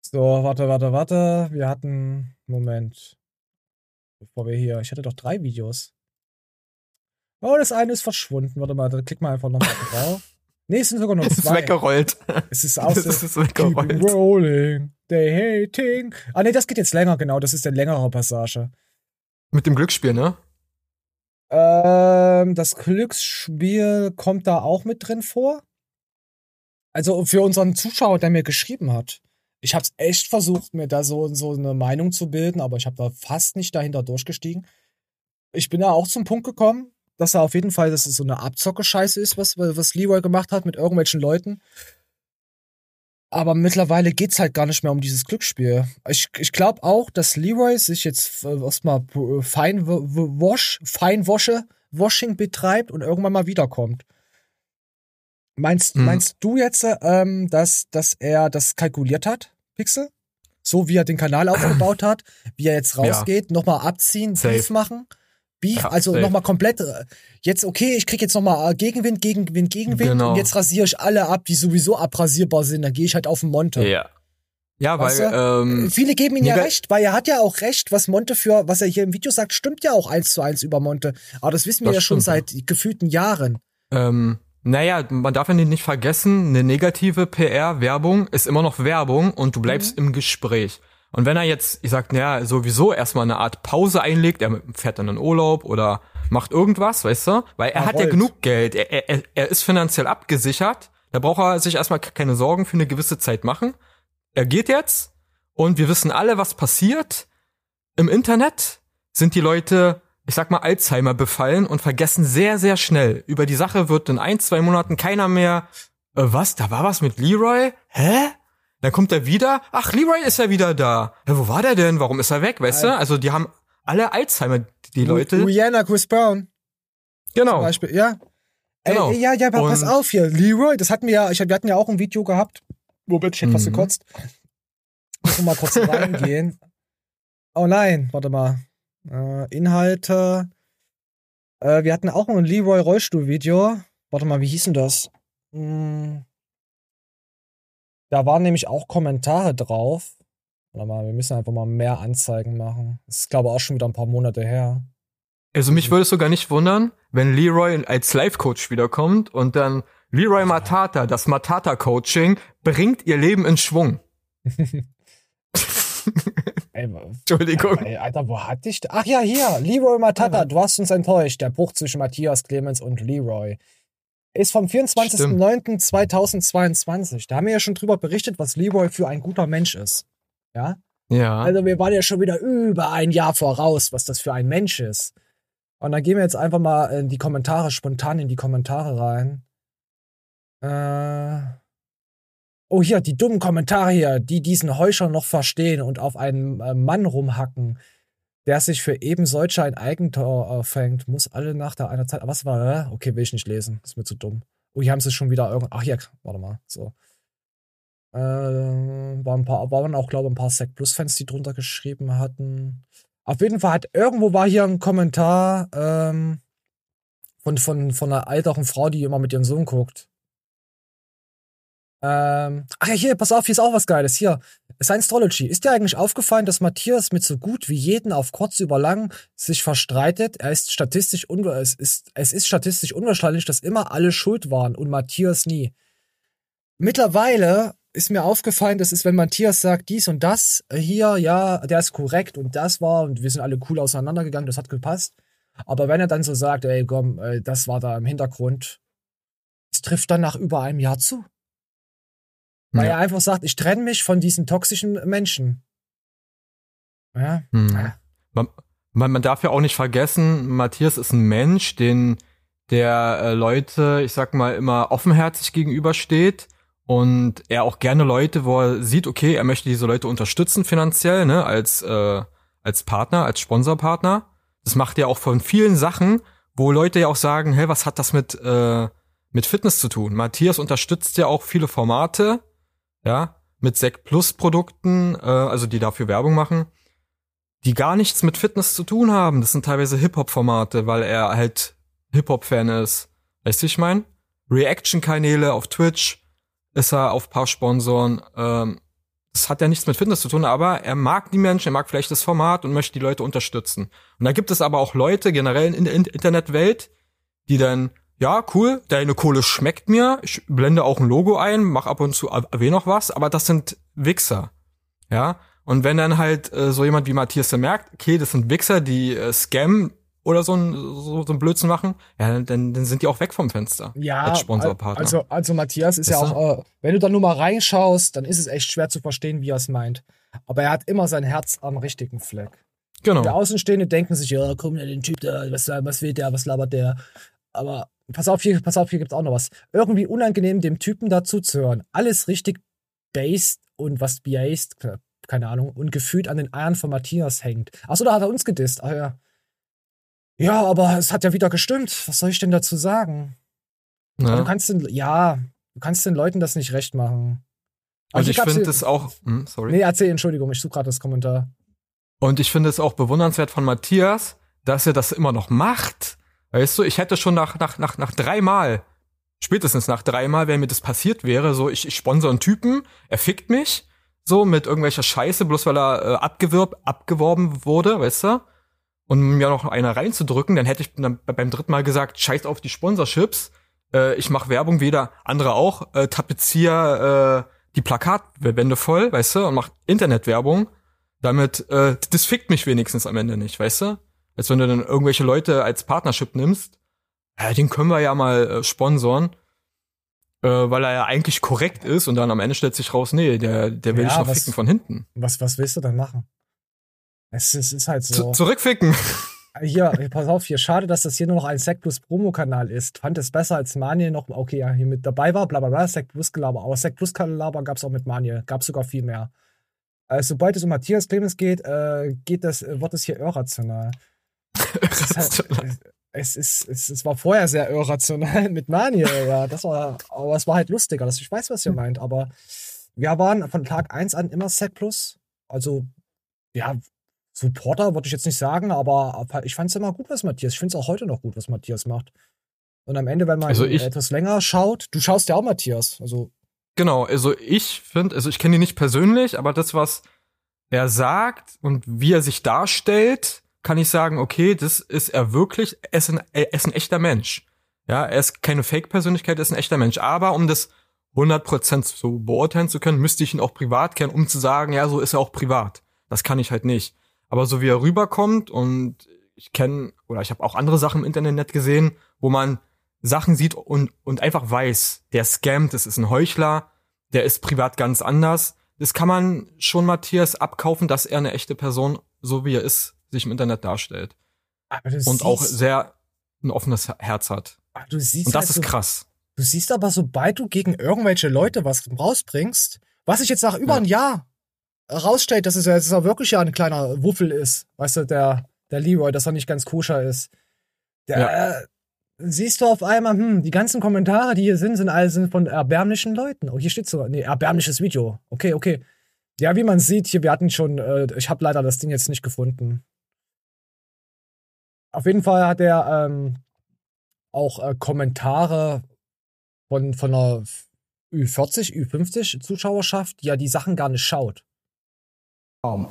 So, warte, warte, warte. Wir hatten, Moment. Bevor wir hier, ich hatte doch drei Videos. Oh, das eine ist verschwunden. Warte mal, da klick mal einfach nochmal drauf. Nee, es sind sogar noch zwei. Es ist weggerollt. Es ist <laughs> aus. Es ist weggerollt. Keep rolling. They hating. Ah, nee, das geht jetzt länger, genau. Das ist der längere Passage. Mit dem Glücksspiel, ne? Ähm, das Glücksspiel kommt da auch mit drin vor. Also für unseren Zuschauer, der mir geschrieben hat. Ich habe echt versucht, mir da so, so eine Meinung zu bilden, aber ich habe da fast nicht dahinter durchgestiegen. Ich bin da auch zum Punkt gekommen, dass er auf jeden Fall, dass es so eine Abzocke-Scheiße ist, was, was Leroy gemacht hat mit irgendwelchen Leuten. Aber mittlerweile geht's halt gar nicht mehr um dieses Glücksspiel. Ich, ich glaube auch, dass Leroy sich jetzt äh, erstmal fein wash, fein wasche, Washing betreibt und irgendwann mal wiederkommt. Meinst, mhm. meinst du jetzt, ähm, dass, dass er das kalkuliert hat, Pixel? So wie er den Kanal aufgebaut hat, wie er jetzt rausgeht, ja. nochmal abziehen, Safe machen? Beef, ja, also nochmal komplett, äh, jetzt okay, ich krieg jetzt nochmal äh, Gegenwind, Gegenwind, Gegenwind genau. und jetzt rasiere ich alle ab, die sowieso abrasierbar sind, dann gehe ich halt auf den Monte. Ja. Ja, weißt weil ähm, viele geben ihm ja recht, weil er hat ja auch recht, was Monte für, was er hier im Video sagt, stimmt ja auch eins zu eins über Monte. Aber das wissen wir das ja schon seit gefühlten Jahren. Ähm, naja, man darf ja nicht vergessen, eine negative PR-Werbung ist immer noch Werbung und du bleibst mhm. im Gespräch. Und wenn er jetzt, ich sag, naja, sowieso erstmal eine Art Pause einlegt, er fährt dann in Urlaub oder macht irgendwas, weißt du? Weil er, er hat wollt. ja genug Geld, er, er, er ist finanziell abgesichert, da braucht er sich erstmal keine Sorgen für eine gewisse Zeit machen. Er geht jetzt und wir wissen alle, was passiert. Im Internet sind die Leute, ich sag mal, Alzheimer befallen und vergessen sehr, sehr schnell. Über die Sache wird in ein, zwei Monaten keiner mehr, äh, was, da war was mit Leroy? Hä? Dann kommt er wieder. Ach, Leroy ist ja wieder da. Ja, wo war der denn? Warum ist er weg? Weißt du? Also die haben alle Alzheimer, die Leute. Rihanna, Chris Brown. Genau. Zum Beispiel, ja. Genau. Ey, ja, ja, aber pass auf hier. Leroy, das hatten wir ja, ich, wir hatten ja auch ein Video gehabt. Womit ich etwas mhm. gekotzt. Muss mal kurz reingehen. <laughs> Oh nein, warte mal. Äh, Inhalte. Äh, wir hatten auch ein Leroy Rollstuhl-Video. Warte mal, wie hieß denn das? Hm. Da waren nämlich auch Kommentare drauf. Warte mal, wir müssen einfach mal mehr Anzeigen machen. Das ist, glaube ich, auch schon wieder ein paar Monate her. Also mich würde es sogar nicht wundern, wenn Leroy als Life-Coach wiederkommt und dann Leroy Matata, das Matata Coaching bringt ihr Leben in Schwung. <laughs> <laughs> Ey, Entschuldigung. ey, Alter, wo hatte ich. Ach ja, hier. Leroy Matata, du hast uns enttäuscht. Der Bruch zwischen Matthias Clemens und Leroy. Ist vom 24.09.2022. Da haben wir ja schon drüber berichtet, was Leroy für ein guter Mensch ist. Ja? Ja. Also wir waren ja schon wieder über ein Jahr voraus, was das für ein Mensch ist. Und dann gehen wir jetzt einfach mal in die Kommentare, spontan in die Kommentare rein. Äh oh, hier, die dummen Kommentare hier, die diesen Heuscher noch verstehen und auf einen äh, Mann rumhacken, der sich für eben solche ein Eigentor äh, fängt, muss alle nach der einer Zeit. Was war? Okay, will ich nicht lesen. Ist mir zu dumm. Oh, hier haben sie schon wieder irgend. Ach, hier, warte mal. So. Äh, waren, ein paar, waren auch, glaube ich, ein paar Sec Plus-Fans, die drunter geschrieben hatten. Auf jeden Fall hat irgendwo war hier ein Kommentar ähm, von, von, von einer älteren Frau, die immer mit ihrem Sohn guckt. Ähm, ach ja, hier, pass auf, hier ist auch was Geiles. Hier, Science-Astrology. Ist dir eigentlich aufgefallen, dass Matthias mit so gut wie jeden auf kurz über lang sich verstreitet? Er ist statistisch es ist, es ist statistisch unwahrscheinlich, dass immer alle schuld waren und Matthias nie. Mittlerweile ist mir aufgefallen, das ist, wenn Matthias sagt, dies und das, äh, hier, ja, der ist korrekt und das war und wir sind alle cool auseinandergegangen, das hat gepasst. Aber wenn er dann so sagt, ey, komm, äh, das war da im Hintergrund, es trifft dann nach über einem Jahr zu. Weil Ja. er einfach sagt, ich trenne mich von diesen toxischen Menschen. Ja. Hm. Ja. Man, man, man darf ja auch nicht vergessen, Matthias ist ein Mensch, den der äh, Leute, ich sag mal, immer offenherzig gegenübersteht und er auch gerne Leute, wo er sieht, okay, er möchte diese Leute unterstützen finanziell, ne, als äh, als Partner, als Sponsorpartner. Das macht er auch von vielen Sachen, wo Leute ja auch sagen, hey, was hat das mit äh, mit Fitness zu tun? Matthias unterstützt ja auch viele Formate, ja, mit Sec Plus Produkten, äh, also die dafür Werbung machen die gar nichts mit Fitness zu tun haben. Das sind teilweise Hip-Hop-Formate, weil er halt Hip-Hop-Fan ist. Weißt du, ich mein? Reaction-Kanäle auf Twitch ist er auf paar Sponsoren. Ähm, das hat ja nichts mit Fitness zu tun, aber er mag die Menschen, er mag vielleicht das Format und möchte die Leute unterstützen. Und da gibt es aber auch Leute generell in der In- Internetwelt, die dann, ja, cool, deine Kohle schmeckt mir, ich blende auch ein Logo ein, mach ab und zu erwähne noch was, aber das sind Wichser. Ja, und wenn dann halt äh, so jemand wie Matthias dann merkt, okay, das sind Wichser, die äh, Scam oder so ein, so, so ein Blödsinn machen, ja, dann, dann sind die auch weg vom Fenster. Ja, als Sponsorpartner. Also, also Matthias ist ja Weißt du? auch, äh, wenn du da nur mal reinschaust, dann ist es echt schwer zu verstehen, wie er es meint. Aber er hat immer sein Herz am richtigen Fleck. genau. Der Außenstehende denken sich, ja, komm, ja, den Typ da, was, was will der, was labert der? Aber pass auf, hier, pass auf, hier gibt's auch noch was. Irgendwie unangenehm, dem Typen dazu zu hören. Alles richtig based und was based, keine Ahnung, und gefühlt an den Eiern von Matthias hängt. Achso, da hat er uns gedisst. Ah ja. Ja, aber es hat ja wieder gestimmt. Was soll ich denn dazu sagen? ne? Du kannst den, ja, du kannst den Leuten das nicht recht machen. Aber Und ich finde das auch, hm, sorry. Nee, erzähl, Entschuldigung, ich suche gerade das Kommentar. Und ich finde es auch bewundernswert von Matthias, dass er das immer noch macht. Weißt du, ich hätte schon nach, nach, nach, nach dreimal, spätestens nach dreimal, wenn mir das passiert wäre, so, ich, ich sponsor einen Typen, er fickt mich, so, mit irgendwelcher Scheiße, bloß weil er äh, abgewirb, abgeworben wurde, weißt du? Und mir noch einer reinzudrücken, dann hätte ich dann beim dritten Mal gesagt, scheiß auf die Sponsorships, äh, ich mache Werbung, weder andere auch, äh, tapezier äh, die Plakatwände voll, weißt du, und mach Internetwerbung damit, äh, das fickt mich wenigstens am Ende nicht, weißt du? Als wenn du dann irgendwelche Leute als Partnership nimmst, ja, den können wir ja mal äh, sponsoren, äh, weil er ja eigentlich korrekt ist und dann am Ende stellt sich raus, nee, der, der will Ja, dich noch was- ficken von hinten. Was, was willst du dann machen? Es ist, es ist halt so. zurückficken. Hier, pass auf, hier, schade, dass das hier nur noch ein Sec Plus Promo-Kanal ist. Fand es besser, als Maniel noch, okay, ja, hier mit dabei war, bla bla bla, Sec Plus Gelaber. Aber Sec Plus Gelaber gab's auch mit Maniel. Gab's sogar viel mehr. Äh, sobald es um Matthias Clemens geht, äh, geht das, äh, wird es hier irrational. Es ist, es, ist, es, es war vorher sehr irrational mit Maniel, ja. Das war, aber es war halt lustiger. Das, ich weiß, was ihr meint, aber wir waren von Tag 1 an immer Sec Plus. Also, ja, Supporter würde ich jetzt nicht sagen, aber ich fand es immer gut, was Matthias. Ich finde es auch heute noch gut, was Matthias macht. Und am Ende, wenn man Also ich- etwas länger schaut, du schaust ja auch Matthias. Also, Genau, also ich finde, also ich kenne ihn nicht persönlich, aber das, was er sagt und wie er sich darstellt, kann ich sagen, okay, das ist er wirklich, er ist ein, er ist ein echter Mensch. Ja, er ist keine Fake-Persönlichkeit, er ist ein echter Mensch. Aber um das 100% so beurteilen zu können, müsste ich ihn auch privat kennen, um zu sagen, ja, so ist er auch privat. Das kann ich halt nicht. Aber so wie er rüberkommt und ich kenne oder ich habe auch andere Sachen im Internet gesehen, wo man Sachen sieht und, und einfach weiß, der scammt, das ist ein Heuchler, der ist privat ganz anders. Das kann man schon Matthias abkaufen, dass er eine echte Person, so wie er ist, sich im Internet darstellt. und auch sehr ein offenes Herz hat. du siehst Und das halt ist so, krass. Du siehst aber, sobald du gegen irgendwelche Leute was rausbringst, was sich jetzt nach über Ja. ein Jahr rausstellt, dass es ja jetzt auch wirklich ja ein kleiner Wuffel ist, weißt du, der, der Leroy, dass er nicht ganz koscher ist. Der, äh, siehst du auf einmal, hm, die ganzen Kommentare, die hier sind, sind alle sind von erbärmlichen Leuten. Oh, hier steht sogar, nee, erbärmliches Video. Okay, okay. Ja, wie man sieht, hier, wir hatten schon, äh, ich habe leider das Ding jetzt nicht gefunden. Auf jeden Fall hat er ähm, auch äh, Kommentare von, von einer Ü40, Ü50 Zuschauerschaft, die ja die Sachen gar nicht schaut. Kaum.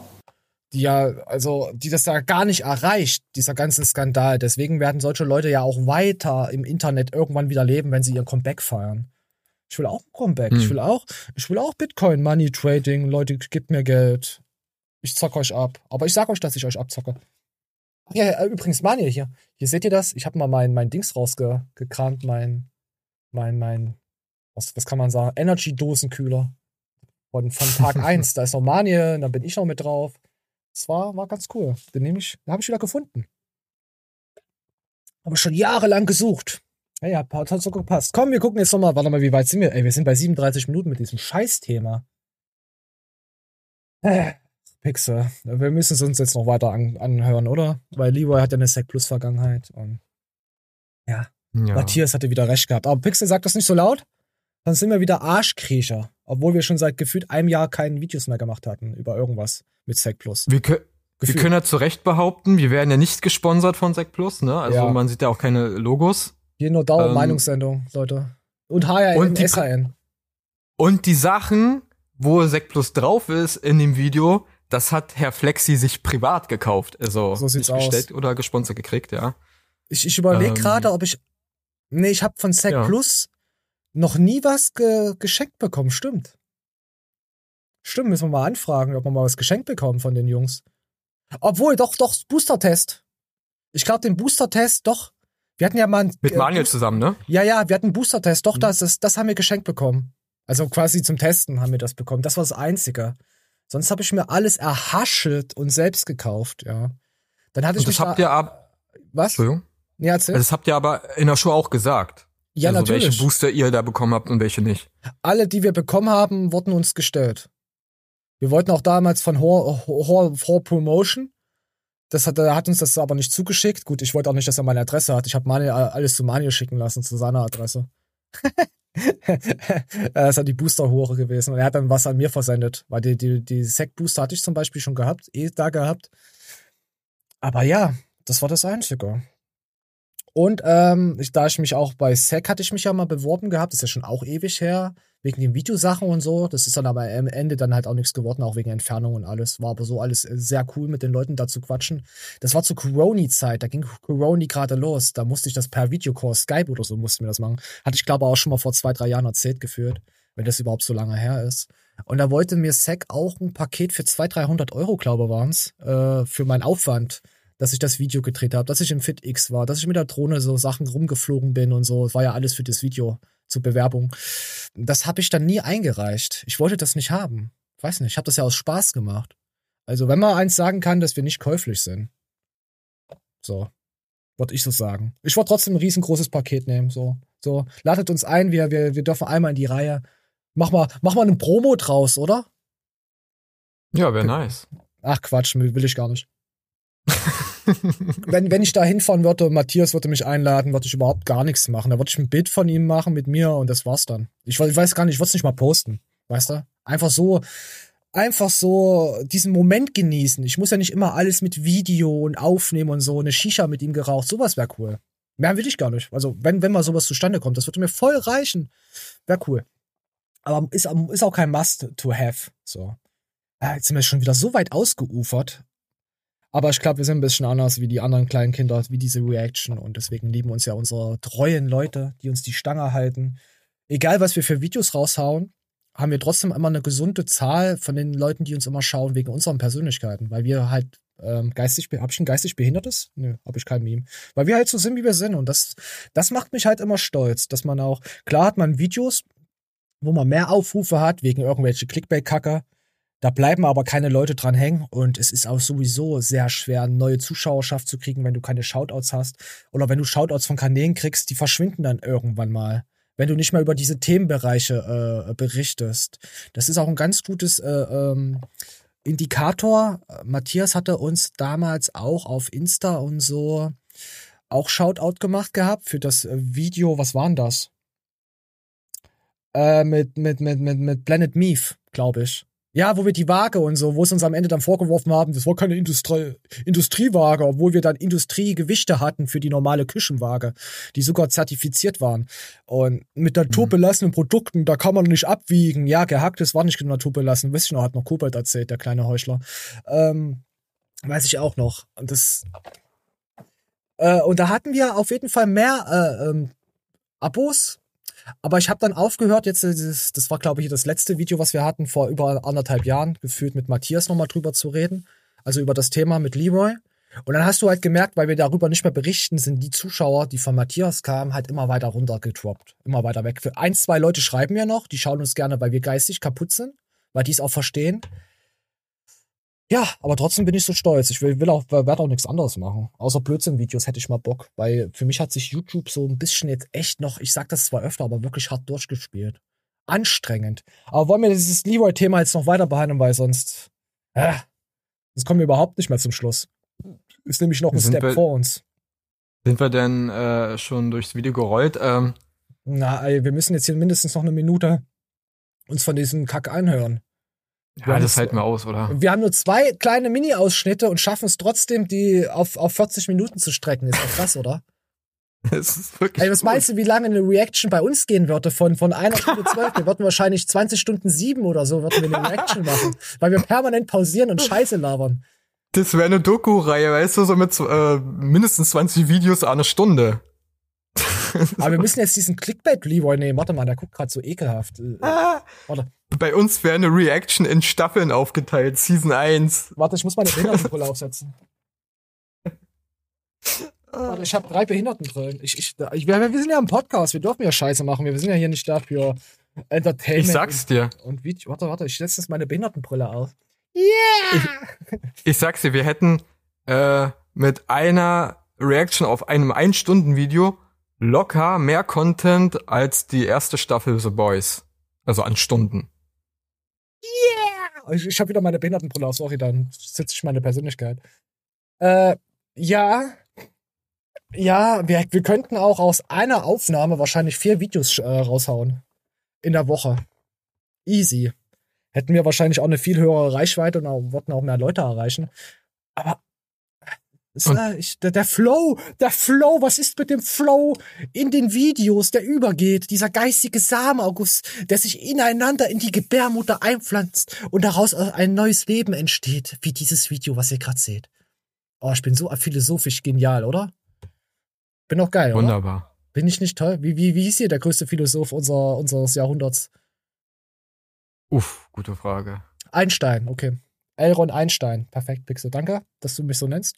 Die ja, also, die das ja gar nicht erreicht, dieser ganze Skandal. Deswegen werden solche Leute ja auch weiter im Internet irgendwann wieder leben, wenn sie ihr Comeback feiern. Ich will auch ein Comeback. Ich Hm. will auch, ich will auch Bitcoin, Money Trading. Leute, gebt mir Geld. Ich zock euch ab. Aber ich sag euch, dass ich euch abzocke. Ach ja, übrigens, Mani hier. Hier seht ihr das? Ich habe mal mein, mein Dings rausgekramt, mein, mein, mein, was, was kann man sagen? Energy-Dosenkühler. Von, von Tag <laughs> 1. Da ist noch Manie, und dann bin ich noch mit drauf. Das war, war ganz cool. Den nehme ich, den habe ich wieder gefunden. Aber schon jahrelang gesucht. Ja, ja, hat hat so gepasst. Komm, wir gucken jetzt nochmal, warte mal, wie weit sind wir? Ey, wir sind bei 37 Minuten mit diesem Scheißthema. Äh, Pixel. Wir müssen es uns jetzt noch weiter an, anhören, oder? Weil Leroy hat ja eine Sec Plus Vergangenheit und ja, Ja. Matthias hatte wieder recht gehabt. Aber Pixel sagt das nicht so laut. Dann sind wir wieder Arschkriecher. Obwohl wir schon seit gefühlt einem Jahr keine Videos mehr gemacht hatten über irgendwas mit Sec Plus. Wir, kö- wir können ja zu Recht behaupten, wir werden ja nicht gesponsert von Sec Plus, ne? Also Ja. man sieht ja auch keine Logos. Hier nur Dauer Ähm, Meinungssendung, Leute. Und HRN, und die- SHN. Und die Sachen, wo Sec Plus drauf ist in dem Video, das hat Herr Flexi sich privat gekauft. Also So nicht aus. bestellt oder gesponsert gekriegt, ja. Ich, ich überlege Ähm, gerade, ob ich. Nee, ich habe von Sec ja. Plus noch nie was ge geschenkt bekommen. Stimmt. Stimmt, müssen wir mal anfragen, ob wir mal was geschenkt bekommen von den Jungs. Obwohl, doch, doch, Booster-Test. Ich glaube, den Booster-Test, doch. Wir hatten ja mal einen, Mit äh, Manuel Boost- zusammen, ne? Ja, ja, wir hatten einen Booster-Test. Doch, Mhm. das, das, das haben wir geschenkt bekommen. Also quasi zum Testen haben wir das bekommen. Das war das Einzige. Sonst habe ich mir alles erhaschelt und selbst gekauft, ja. Dann hatte ich Und das mich habt da, ihr ab, was? Entschuldigung. Ja, erzähl. Das habt ihr aber in der Show auch gesagt. ja, also natürlich. welche Booster ihr da bekommen habt und welche nicht. alle, die wir bekommen haben, wurden uns gestellt. Wir wollten auch damals von Hor, Hor, Hor Promotion. Das hat, er hat uns das aber nicht zugeschickt. Gut, ich wollte auch nicht, dass er meine Adresse hat. Ich habe Mani, alles zu Mani schicken lassen, zu seiner Adresse. <laughs> das <laughs> ist ja die Booster-Hure gewesen. Und er hat dann was an mir versendet. Weil die, die, die Sec-Booster hatte ich zum Beispiel schon gehabt, eh da gehabt. Aber ja, das war das Einzige. Und ähm, ich, da ich mich auch bei Sec hatte ich mich ja mal beworben gehabt, ist ja schon auch ewig her, wegen den Videosachen und so. Das ist dann aber am Ende dann halt auch nichts geworden, auch wegen Entfernung und alles. War aber so alles äh, sehr cool, mit den Leuten da zu quatschen. Das war zur Corona-Zeit, da ging Corona gerade los. Da musste ich das per Videocall, Skype oder so, mussten wir das machen. Hatte ich glaube auch schon mal vor zwei, drei Jahren erzählt geführt, wenn das überhaupt so lange her ist. Und da wollte mir Sec auch ein Paket für 200, 300 Euro, glaube waren's, äh, für meinen Aufwand dass ich das Video gedreht habe, dass ich im FitX war, dass ich mit der Drohne so Sachen rumgeflogen bin und so. Das war ja alles für das Video zur Bewerbung. Das habe ich dann nie eingereicht. Ich wollte das nicht haben. Weiß nicht, ich habe das ja aus Spaß gemacht. Also wenn man eins sagen kann, dass wir nicht käuflich sind. So, wollte ich so sagen. Ich wollte trotzdem ein riesengroßes Paket nehmen. So, so ladet uns ein, wir, wir, wir dürfen einmal in die Reihe. Mach mal, mach mal eine Promo draus, oder? Ja, wäre nice. Ach Quatsch, will ich gar nicht. <laughs> wenn, wenn ich da hinfahren würde, Matthias würde mich einladen, würde ich überhaupt gar nichts machen. Da würde ich ein Bild von ihm machen mit mir und das war's dann. Ich, ich weiß gar nicht, ich würde es nicht mal posten. Weißt du? Einfach so, einfach so diesen Moment genießen. Ich muss ja nicht immer alles mit Video und aufnehmen und so, eine Shisha mit ihm geraucht. Sowas wäre cool. Mehr will ich gar nicht. Also, wenn, wenn mal sowas zustande kommt, das würde mir voll reichen. Wäre cool. Aber ist, ist auch kein Must to have. So. Ah, jetzt sind wir schon wieder so weit ausgeufert. Aber ich glaube, wir sind ein bisschen anders wie die anderen kleinen Kinder, wie diese Reaction. Und deswegen lieben uns ja unsere treuen Leute, die uns die Stange halten. Egal, was wir für Videos raushauen, haben wir trotzdem immer eine gesunde Zahl von den Leuten, die uns immer schauen, wegen unseren Persönlichkeiten. Weil wir halt ähm, geistig, hab ich ein geistig Behindertes? Nö, hab ich kein Meme. Weil wir halt so sind, wie wir sind. Und das, das macht mich halt immer stolz, dass man auch, klar hat man Videos, wo man mehr Aufrufe hat, wegen irgendwelche Clickbait-Kacker. Da bleiben aber keine Leute dran hängen und es ist auch sowieso sehr schwer, neue Zuschauerschaft zu kriegen, wenn du keine Shoutouts hast. Oder wenn du Shoutouts von Kanälen kriegst, die verschwinden dann irgendwann mal. Wenn du nicht mehr über diese Themenbereiche äh, berichtest. Das ist auch ein ganz gutes äh, ähm, Indikator. Matthias hatte uns damals auch auf Insta und so auch Shoutout gemacht gehabt für das Video, was waren das? Äh, mit, mit, mit, mit, mit Planet Meave, glaube ich. Ja, wo wir die Waage und so, wo es uns am Ende dann vorgeworfen haben, das war keine Industrie Industriewaage, obwohl wir dann Industriegewichte hatten für die normale Küchenwaage, die sogar zertifiziert waren. Und mit naturbelassenen Produkten, da kann man nicht abwiegen. Ja, gehacktes war nicht naturbelassen. Wisst ihr noch, hat noch Kobalt erzählt, der kleine Heuchler. Ähm, weiß ich auch noch. Und das. Äh, und da hatten wir auf jeden Fall mehr äh, ähm, Abos aber ich habe dann aufgehört, jetzt, das, das war, glaube ich, das letzte Video, was wir hatten, vor über anderthalb Jahren, gefühlt mit Matthias nochmal drüber zu reden. Also über das Thema mit Leroy. Und dann hast du halt gemerkt, weil wir darüber nicht mehr berichten, sind die Zuschauer, die von Matthias kamen, halt immer weiter runtergedroppt. Immer weiter weg. Für ein, zwei Leute schreiben wir noch, die schauen uns gerne, weil wir geistig kaputt sind, weil die es auch verstehen. Ja, aber trotzdem bin ich so stolz. Ich will, will auch, werde auch nichts anderes machen. Außer Blödsinn-Videos hätte ich mal Bock. Weil für mich hat sich YouTube so ein bisschen jetzt echt noch, ich sag das zwar öfter, aber wirklich hart durchgespielt. Anstrengend. Aber wollen wir dieses Leroy-Thema jetzt noch weiter behandeln, weil sonst, äh, sonst kommen wir überhaupt nicht mehr zum Schluss. Ist nämlich noch ein Sind Step wir- vor uns. Sind wir denn äh, schon durchs Video gerollt? Ähm, Na, ey, wir müssen jetzt hier mindestens noch eine Minute uns von diesem Kack anhören. Wir ja, das halten wir aus, oder? Wir haben nur zwei kleine Mini-Ausschnitte und schaffen es trotzdem, die auf, auf 40 Minuten zu strecken. Ist doch krass, oder? <laughs> Das ist wirklich Ey, was meinst du, wie lange eine Reaction bei uns gehen würde? Von, von einer Stunde zwölf? Wir würden wahrscheinlich 20 Stunden sieben oder so würden wir eine Reaction machen. Weil wir permanent pausieren und Scheiße labern. Das wäre eine Doku-Reihe, weißt du, so mit äh, mindestens 20 Videos an einer Stunde. <laughs> Aber wir müssen jetzt diesen Clickbait-Leroy nehmen. Warte mal, der guckt gerade so ekelhaft. Äh, Warte, Bei uns wäre eine Reaction in Staffeln aufgeteilt, Season 1. warte, ich muss meine Behindertenbrille aufsetzen. Warte, ich habe drei Behindertenbrillen. Ich, ich, ich, wir, wir sind ja im Podcast, wir dürfen ja Scheiße machen. Wir sind ja hier nicht dafür Entertainment. Ich sag's dir. Und Video. Warte, warte, ich setze jetzt meine Behindertenbrille auf. Ich sag's dir, wir hätten äh, mit einer Reaction auf einem Ein-Stunden-Video locker mehr Content als die erste Staffel The Boys. Also an Stunden. Ich, ich habe wieder meine Behindertenbrille auf, sorry, dann sitze ich meine Persönlichkeit. Äh, ja. Ja, wir, wir könnten auch aus einer Aufnahme wahrscheinlich vier Videos äh, raushauen. In der Woche. Easy. Hätten wir wahrscheinlich auch eine viel höhere Reichweite und auch, würden auch mehr Leute erreichen. Aber äh, ich, der, der Flow, der Flow, was ist mit dem Flow in den Videos, der übergeht? Dieser geistige Samen, August, der sich ineinander in die Gebärmutter einpflanzt und daraus ein neues Leben entsteht, wie dieses Video, was ihr gerade seht. Oh, ich bin so philosophisch genial, oder? Bin auch geil, oder? Wunderbar. Bin ich nicht toll? Wie, wie, wie hieß hier der größte Philosoph unser, unseres Jahrhunderts? Uff, gute Frage. Einstein, okay. Elron Einstein. Perfekt, Pixel. Danke, dass du mich so nennst.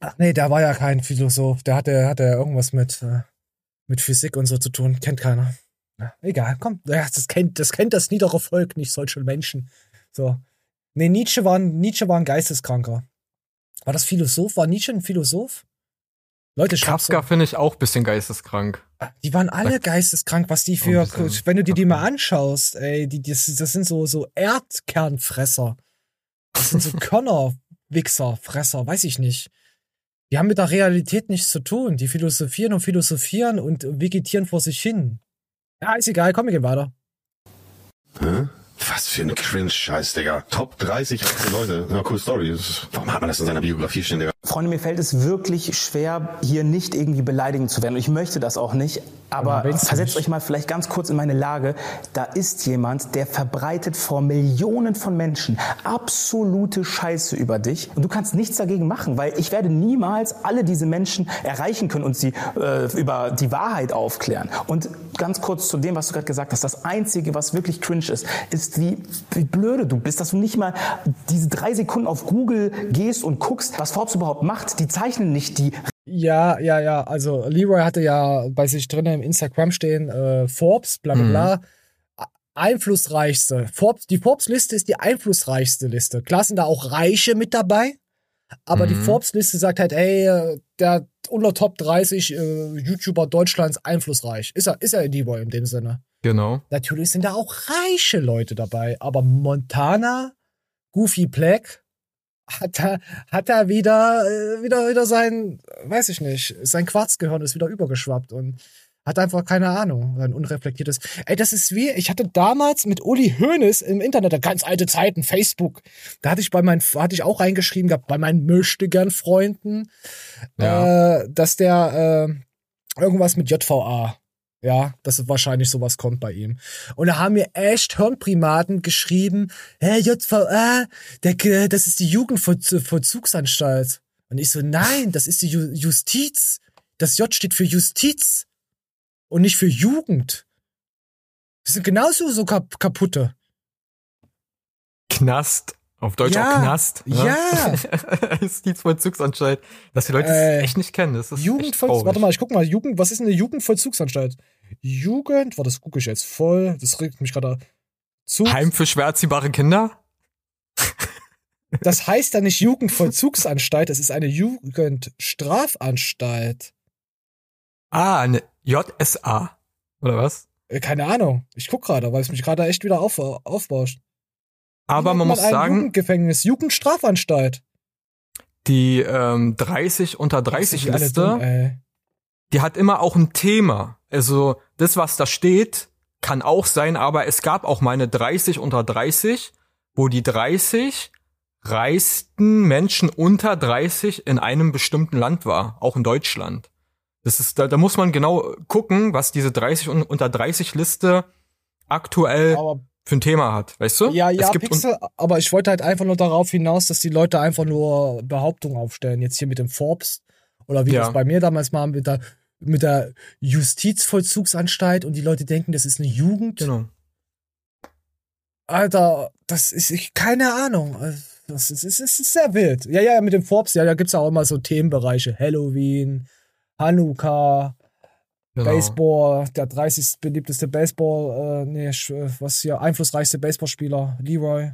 Ach nee, der war ja kein Philosoph. Der hatte, hatte irgendwas mit, äh, mit Physik und so zu tun. Kennt keiner. Ja, egal, komm. Ja, das, kennt, das kennt das niedere Volk, nicht solche Menschen. So. Nee, Nietzsche war, ein- Nietzsche war ein Geisteskranker. War das Philosoph? War Nietzsche ein Philosoph? Leute, Kafka finde ich auch ein bisschen geisteskrank. die waren alle geisteskrank, was die für, wenn du dir die mal anschaust, ey, die, das, das sind so, so Erdkernfresser. Das sind so <laughs> Körnerwichser, Fresser, weiß ich nicht. Die haben mit der Realität nichts zu tun. Die philosophieren und philosophieren und vegetieren vor sich hin. Ja, ist egal, komm, wir gehen weiter. Hä? Was für ein Cringe-Scheiß, Digga. Top 30 reichste Leute. Ja, cool Story. Warum hat man das in seiner Biografie stehen, Digga? Freunde, mir fällt es wirklich schwer, hier nicht irgendwie beleidigend zu werden. Und ich möchte das auch nicht. Aber versetzt nicht. euch mal vielleicht ganz kurz in meine Lage. Da ist jemand, der verbreitet vor Millionen von Menschen absolute Scheiße über dich. Und du kannst nichts dagegen machen, weil ich werde niemals alle diese Menschen erreichen können und sie äh, über die Wahrheit aufklären. Und ganz kurz zu dem, was du gerade gesagt hast. Das Einzige, was wirklich cringe ist, ist, wie, wie blöde du bist, dass du nicht mal diese drei Sekunden auf Google gehst und guckst, was Forbes überhaupt macht. Die zeichnen nicht die Ja, ja, ja. Also Leroy hatte ja bei sich drinnen im Instagram stehen, äh, Forbes, bla bla bla. Einflussreichste. Forbes, die Forbes-Liste ist die einflussreichste Liste. Klar sind da auch Reiche mit dabei, aber die Forbes-Liste sagt halt, ey, äh, der unter Top 30 äh, YouTuber Deutschlands einflussreich. Ist er, ist er Leroy in dem Sinne. Genau. Natürlich sind da auch reiche Leute dabei, aber Montana, Goofy Black, hat er, hat er wieder, äh, wieder, wieder sein, weiß ich nicht, sein Quarzgehirn ist wieder übergeschwappt und hat einfach keine Ahnung, sein unreflektiertes. Ey, das ist wie, ich hatte damals mit Uli Hoeneß im Internet, ganz alte Zeiten, Facebook, da hatte ich bei meinen, hatte ich auch reingeschrieben gehabt, bei meinen möchtegern Freunden, Ja. äh, dass der äh, irgendwas mit JVA, ja, dass wahrscheinlich sowas kommt bei ihm. Und da haben mir echt Hirnprimaten geschrieben, hä, JVA, der, das ist die Jugendvollzugsanstalt. Und ich so, nein, das ist die Ju Justiz. Das J steht für Justiz und nicht für Jugend. Das sind genauso so kap kaputte. Knast. Auf Deutsch Ja, auch Knast. ne? ja. <laughs> Justizvollzugsanstalt. Dass die Leute Äh, es echt nicht kennen. Das ist echt Jugendvoll traurig. Warte mal, ich guck mal, Jugend, was ist eine Jugendvollzugsanstalt? Jugend, warte, das gucke ich jetzt voll. Das regt mich gerade. Heim für schwer erziehbare Kinder? Das heißt ja nicht Jugendvollzugsanstalt, das ist eine Jugendstrafanstalt. Ah, eine JSA. Oder was? Äh, Keine Ahnung. Ich guck gerade, weil es mich gerade echt wieder auf, aufbauscht. Aber man nennt muss sagen, Jugendgefängnis, Jugendstrafanstalt. die ähm, 30 unter 30 Sind die alle dumm, Liste, ey. die hat immer auch ein Thema. Also das, was da steht, kann auch sein, aber es gab auch mal eine 30 unter 30, wo die 30 reichsten Menschen unter 30 in einem bestimmten Land war, auch in Deutschland. Das ist, da, da muss man genau gucken, was diese 30 un, unter 30 Liste aktuell Aber für ein Thema hat, weißt du? ja, ja, es gibt Pixel, aber ich wollte halt einfach nur darauf hinaus, dass die Leute einfach nur Behauptungen aufstellen. Jetzt hier mit dem Forbes oder wie Ja. das bei mir damals war mit der, mit der Justizvollzugsanstalt und die Leute denken, das ist eine Jugend. genau. Alter, das ist ich keine Ahnung. Also, Das ist, ist, ist sehr wild. Ja, ja, mit dem Forbes, ja, da gibt's auch immer so Themenbereiche. Halloween, Hanukkah, genau. Baseball, der 30. beliebteste Baseball, äh, nee, äh, was hier, einflussreichste Baseballspieler, Leroy.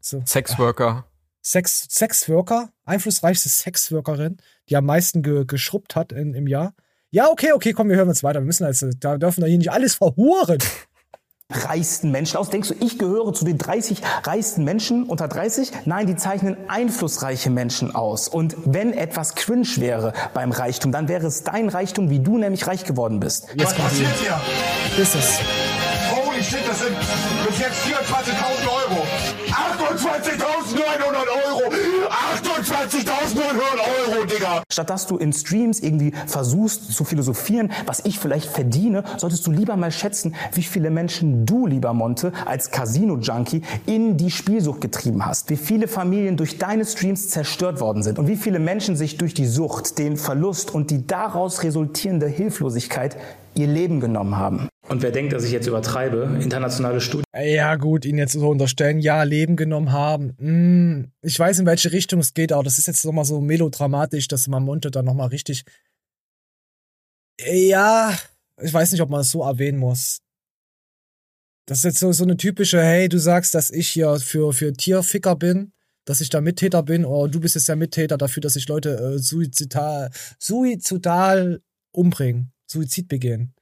So. Sexworker. Sex, Sexworker, einflussreichste Sexworkerin, die am meisten ge, geschrubbt hat in, im Jahr. Ja, okay, okay, komm, wir hören jetzt weiter. Wir müssen also, da dürfen wir hier nicht alles verhuren. <laughs> reichsten Menschen aus? Denkst du, ich gehöre zu den 30 reichsten Menschen unter 30? Nein, die zeichnen einflussreiche Menschen aus. Und wenn etwas cringe wäre beim Reichtum, dann wäre es dein Reichtum, wie du nämlich reich geworden bist. Was passiert hier? Das ist. Holy shit, das sind bis jetzt 24.000 Euro. 28.900 Euro. 28.900 Euro, Digga. Statt dass du in Streams irgendwie versuchst zu philosophieren, was ich vielleicht verdiene, solltest du lieber mal schätzen, wie viele Menschen du, lieber Monte, als Casino-Junkie in die Spielsucht getrieben hast. Wie viele Familien durch deine Streams zerstört worden sind und wie viele Menschen sich durch die Sucht, den Verlust und die daraus resultierende Hilflosigkeit ihr Leben genommen haben. Und wer denkt, dass ich jetzt übertreibe, internationale Studien Ja, gut, ihn jetzt so unterstellen, ja, Leben genommen haben. Hm, ich weiß, in welche Richtung es geht, aber das ist jetzt nochmal so melodramatisch, dass man Monte dann nochmal richtig. Ja, ich weiß nicht, ob man das so erwähnen muss. Das ist jetzt so, so eine typische, hey, du sagst, dass ich hier für, für Tierficker bin, dass ich da Mittäter bin, oder du bist jetzt der Mittäter dafür, dass ich Leute äh, suizidal, suizidal umbringen, Suizid begehen.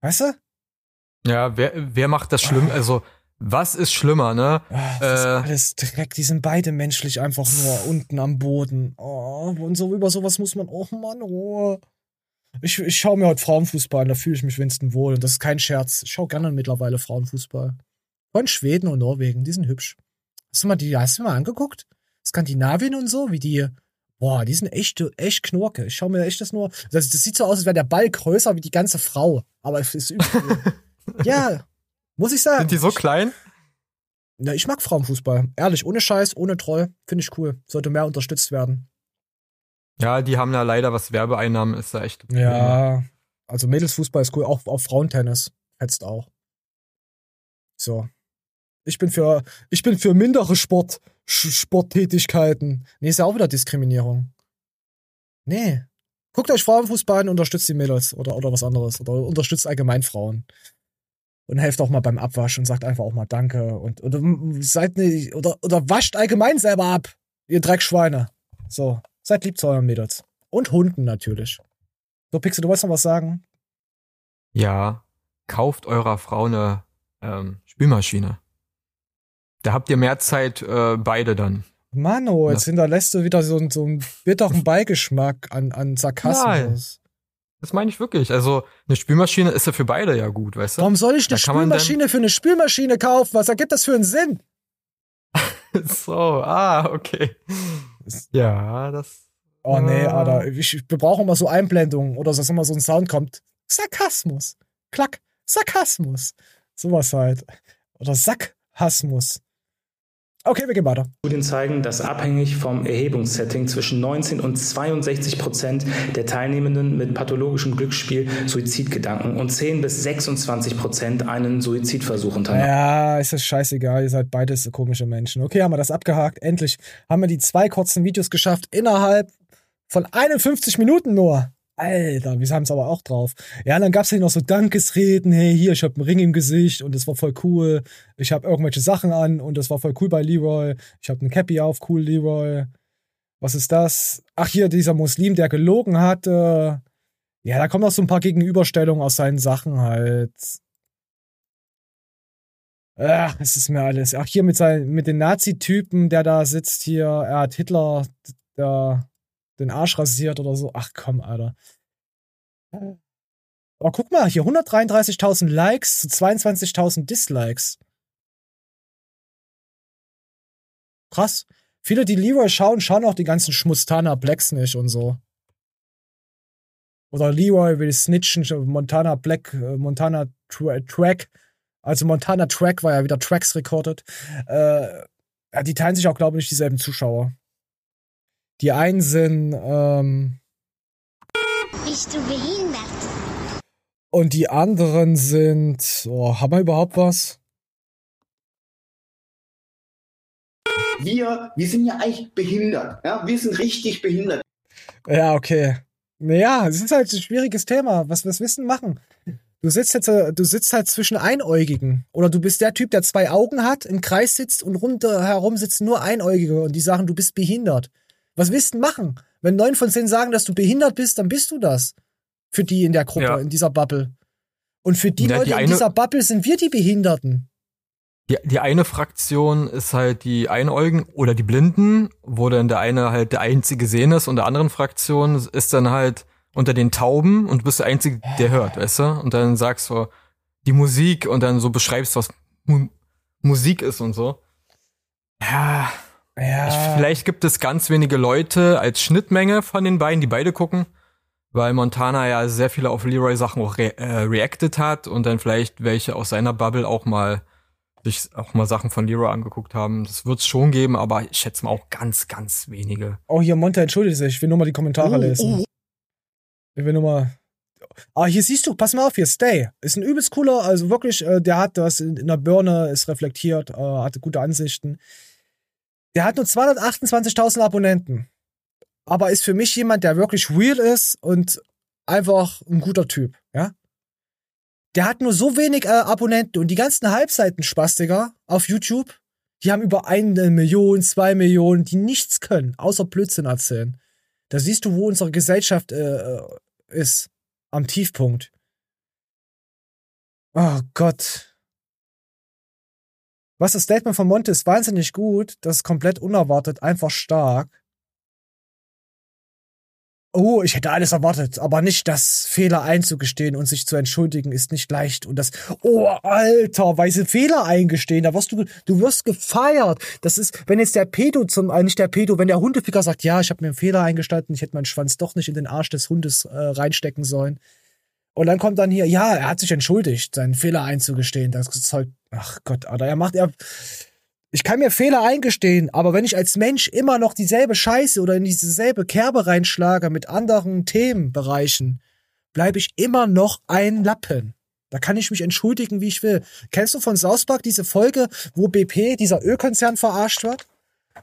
Weißt du? Ja, wer, wer macht das schlimm? Also, was ist schlimmer, ne? Ah, das ist Äh, alles Dreck. Die sind beide menschlich einfach nur unten am Boden. Oh, und so über sowas muss man. Oh Mann, oh. Ich, ich schaue mir heute Frauenfußball an, da fühle ich mich wenigstens wohl. Und das ist kein Scherz. Ich schaue gerne mittlerweile Frauenfußball. Von Schweden und Norwegen, die sind hübsch. Hast du mal die, hast du mal angeguckt? Skandinavien und so, wie die Boah, die sind echt, echt Knorke. Ich schau mir echt das nur. Das, das sieht so aus, als wäre der Ball größer wie die ganze Frau. Aber es ist übel. <laughs> ja, muss ich sagen. Sind die so klein? Na, ich mag Frauenfußball. Ehrlich, ohne Scheiß, ohne Troll. Finde ich cool. Sollte mehr unterstützt werden. Ja, die haben da leider was Werbeeinnahmen, ist da echt. Ja, also Mädelsfußball ist cool. Auch, auch Frauentennis fetzt auch. So. Ich bin für, ich bin für mindere Sport, Sporttätigkeiten. Nee, ist ja auch wieder Diskriminierung. Nee. Guckt euch Frauenfußball an, unterstützt die Mädels oder, oder was anderes. Oder unterstützt allgemein Frauen. Und helft auch mal beim Abwasch und sagt einfach auch mal Danke. Und, oder seid nicht, oder, oder wascht allgemein selber ab. Ihr Dreckschweine. So. Seid lieb zu euren Mädels. Und Hunden natürlich. So, Pixel, du wolltest noch was sagen? Ja, kauft eurer Frau eine ähm, Spülmaschine. Da habt ihr mehr Zeit, äh, beide dann. Mano, jetzt Ja. hinterlässt du wieder so, einen- so einen bitteren <laughs> Beigeschmack an, an Sarkasmus. Das meine ich wirklich. Also eine Spülmaschine ist ja für beide ja gut, weißt du? Warum soll ich eine Spülmaschine für eine Spülmaschine kaufen? Was ergibt das für einen Sinn? <laughs> So, ah, okay. Ja, das. Oh nee, Ah. Alter. Ich, wir brauchen immer so Einblendungen oder dass immer so ein Sound kommt. Sarkasmus. Klack. Sarkasmus. Sowas halt. Oder Sackhasmus. Okay, wir gehen weiter. Studien zeigen, dass abhängig vom Erhebungssetting zwischen 19 und 62 Prozent der Teilnehmenden mit pathologischem Glücksspiel Suizidgedanken und 10 bis 26 Prozent einen Suizidversuch unternahmen. Ja, ist das scheißegal. Ihr seid beides komische Menschen. Okay, haben wir das abgehakt. Endlich haben wir die zwei kurzen Videos geschafft innerhalb von 51 Minuten nur. Alter, wir haben es aber auch drauf. Ja, dann gab's hier noch so Dankesreden. Hey, hier, ich hab einen Ring im Gesicht und das war voll cool. Ich hab irgendwelche Sachen an und das war voll cool bei Leroy. Ich hab einen Cappy auf, cool, Leroy. Was ist das? Ach, hier, dieser Muslim, der gelogen hatte. Ja, da kommen noch so ein paar Gegenüberstellungen aus seinen Sachen halt. Ach, es ist mir alles. Ach, hier mit, seinen, mit den Nazi-Typen, der da sitzt hier. Er hat Hitler da den Arsch rasiert oder so. Ach komm, Alter. Aber guck mal, hier 133.000 Likes zu 22.000 Dislikes. Krass. Viele, die Leroy schauen, schauen auch die ganzen Schmustana Blacks nicht und so. Oder Leroy will snitchen, Montana Black, äh, Montana Tra Track. Also Montana Track war ja wieder Tracks recorded. Äh, die teilen sich auch, glaube ich, nicht dieselben Zuschauer. Die einen sind, ähm, Bist du behindert? und die anderen sind, oh, haben wir überhaupt was? Wir, wir sind ja eigentlich behindert. Ja? Wir sind richtig behindert. Ja, okay. Naja, es ist halt ein schwieriges Thema. Was, was willst du denn machen? Du sitzt jetzt, äh, du sitzt halt zwischen Einäugigen. Oder du bist der Typ, der zwei Augen hat, im Kreis sitzt und rundherum sitzen nur Einäugige und die sagen, du bist behindert. Was willst du denn machen? Wenn neun von zehn sagen, dass du behindert bist, dann bist du das. Für die in der Gruppe, Ja. in dieser Bubble. Und für die Ja, Leute die in eine- dieser Bubble sind wir die Behinderten. Die, die eine Fraktion ist halt die Einäugen oder die Blinden, wo dann der eine halt der einzige sehen ist und der anderen Fraktion ist dann halt unter den Tauben und du bist der Einzige, der hört, weißt du? Und dann sagst du die Musik und dann so beschreibst, was Mu Musik ist und so. Ja, Ja. ich, vielleicht gibt es ganz wenige Leute als Schnittmenge von den beiden, die beide gucken, weil Montana ja sehr viele auf Leroy Sachen auch re äh, reacted hat und dann vielleicht welche aus seiner Bubble auch mal sich auch mal Sachen von Leroy angeguckt haben. Das wird es schon geben, aber ich schätze mal auch ganz, ganz wenige. Oh, hier, Monte, entschuldige sich. Ich will nur mal die Kommentare Oh, lesen. oh. Ich will nur mal. Ah, hier siehst du, pass mal auf, hier, Stay. Ist ein übelst cooler, also wirklich, äh, der hat das in, in der Birne, ist reflektiert, äh, hatte gute Ansichten. Der hat nur 228.000 Abonnenten. Aber ist für mich jemand, der wirklich real ist und einfach ein guter Typ, ja? Der hat nur so wenig äh, Abonnenten und die ganzen Halbseiten-Spastiker auf YouTube, die haben über eine Million, zwei Millionen, die nichts können, außer Blödsinn erzählen. Da siehst du, wo unsere Gesellschaft äh, äh, ist. Am Tiefpunkt. Oh Gott. Was das Statement von Monte ist wahnsinnig gut. Das ist komplett unerwartet, einfach stark. oh, ich hätte alles erwartet, aber nicht das Fehler einzugestehen und sich zu entschuldigen ist nicht leicht und das, oh, alter, weiße Fehler eingestehen, da wirst du, du wirst gefeiert. Das ist, wenn jetzt der Pedo zum, äh, nicht der Pedo, wenn der Hundeficker sagt, ja, ich habe mir einen Fehler eingestanden, ich hätte meinen Schwanz doch nicht in den Arsch des Hundes äh, reinstecken sollen. Und dann kommt dann hier, ja, er hat sich entschuldigt, seinen Fehler einzugestehen. Das Zeug, ach Gott, Alter, er macht, er, ich kann mir Fehler eingestehen, aber wenn ich als Mensch immer noch dieselbe Scheiße oder in dieselbe Kerbe reinschlage mit anderen Themenbereichen, bleibe ich immer noch ein Lappen. Da kann ich mich entschuldigen, wie ich will. Kennst du von South Park diese Folge, wo BP, dieser Ölkonzern, verarscht wird?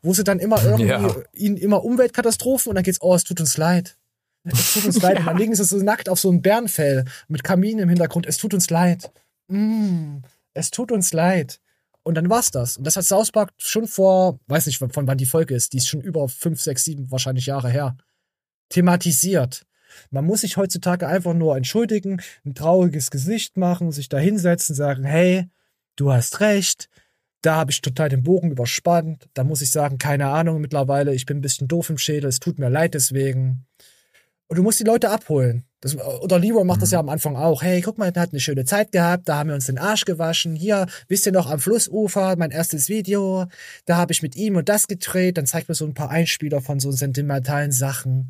Wo sie dann immer <laughs> irgendwie, Ja. ihnen immer Umweltkatastrophen und dann geht's, oh, es tut uns leid. Es tut uns leid. <laughs> Und dann liegen sie so nackt auf so einem Bärenfell mit Kamin im Hintergrund. Es tut uns leid. Mm, es tut uns leid. Und dann war's das. Und das hat South Park schon vor, weiß nicht, von wann die Folge ist, die ist schon über fünf, sechs, sieben wahrscheinlich Jahre her, thematisiert. Man muss sich heutzutage einfach nur entschuldigen, ein trauriges Gesicht machen, sich da hinsetzen, sagen, hey, du hast recht, da habe ich total den Bogen überspannt, da muss ich sagen, keine Ahnung mittlerweile, ich bin ein bisschen doof im Schädel, es tut mir leid deswegen. Und du musst die Leute abholen. Das, oder Leroy macht das ja am Anfang auch. Hey, guck mal, der hat eine schöne Zeit gehabt, da haben wir uns den Arsch gewaschen. Hier, wisst ihr noch, am Flussufer, mein erstes Video, da habe ich mit ihm und das gedreht. Dann zeigt mir so ein paar Einspieler von so sentimentalen Sachen.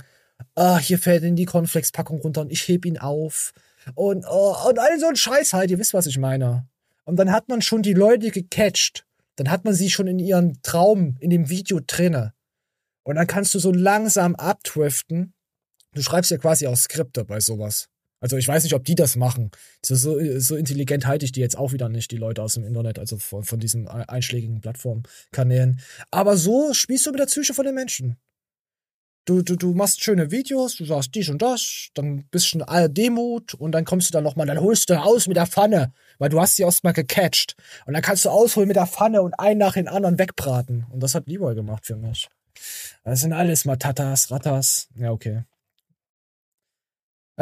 Ah, hier fällt in die Cornflakes-Packung runter und ich heb ihn auf. Und, oh, und all so ein Scheiß halt, ihr wisst, was ich meine. Und dann hat man schon die Leute gecatcht. Dann hat man sie schon in ihren Traum, in dem Video drinne. Und dann kannst du so langsam abdriften du schreibst ja quasi auch Skripte bei sowas. Also ich weiß nicht, ob die das machen. So, so, so intelligent halte ich die jetzt auch wieder nicht, die Leute aus dem Internet, also von, von diesen einschlägigen Plattformkanälen. Aber so spielst du mit der Psyche von den Menschen. Du, du, du machst schöne Videos, du sagst dies und das, dann bist du in aller Demut und dann kommst du dann nochmal, dann holst du aus mit der Pfanne, weil du hast sie erstmal gecatcht. Und dann kannst du ausholen mit der Pfanne und einen nach den anderen wegbraten. Und das hat Leroy gemacht für mich. Das sind alles Matatas, Rattas. Ja, okay.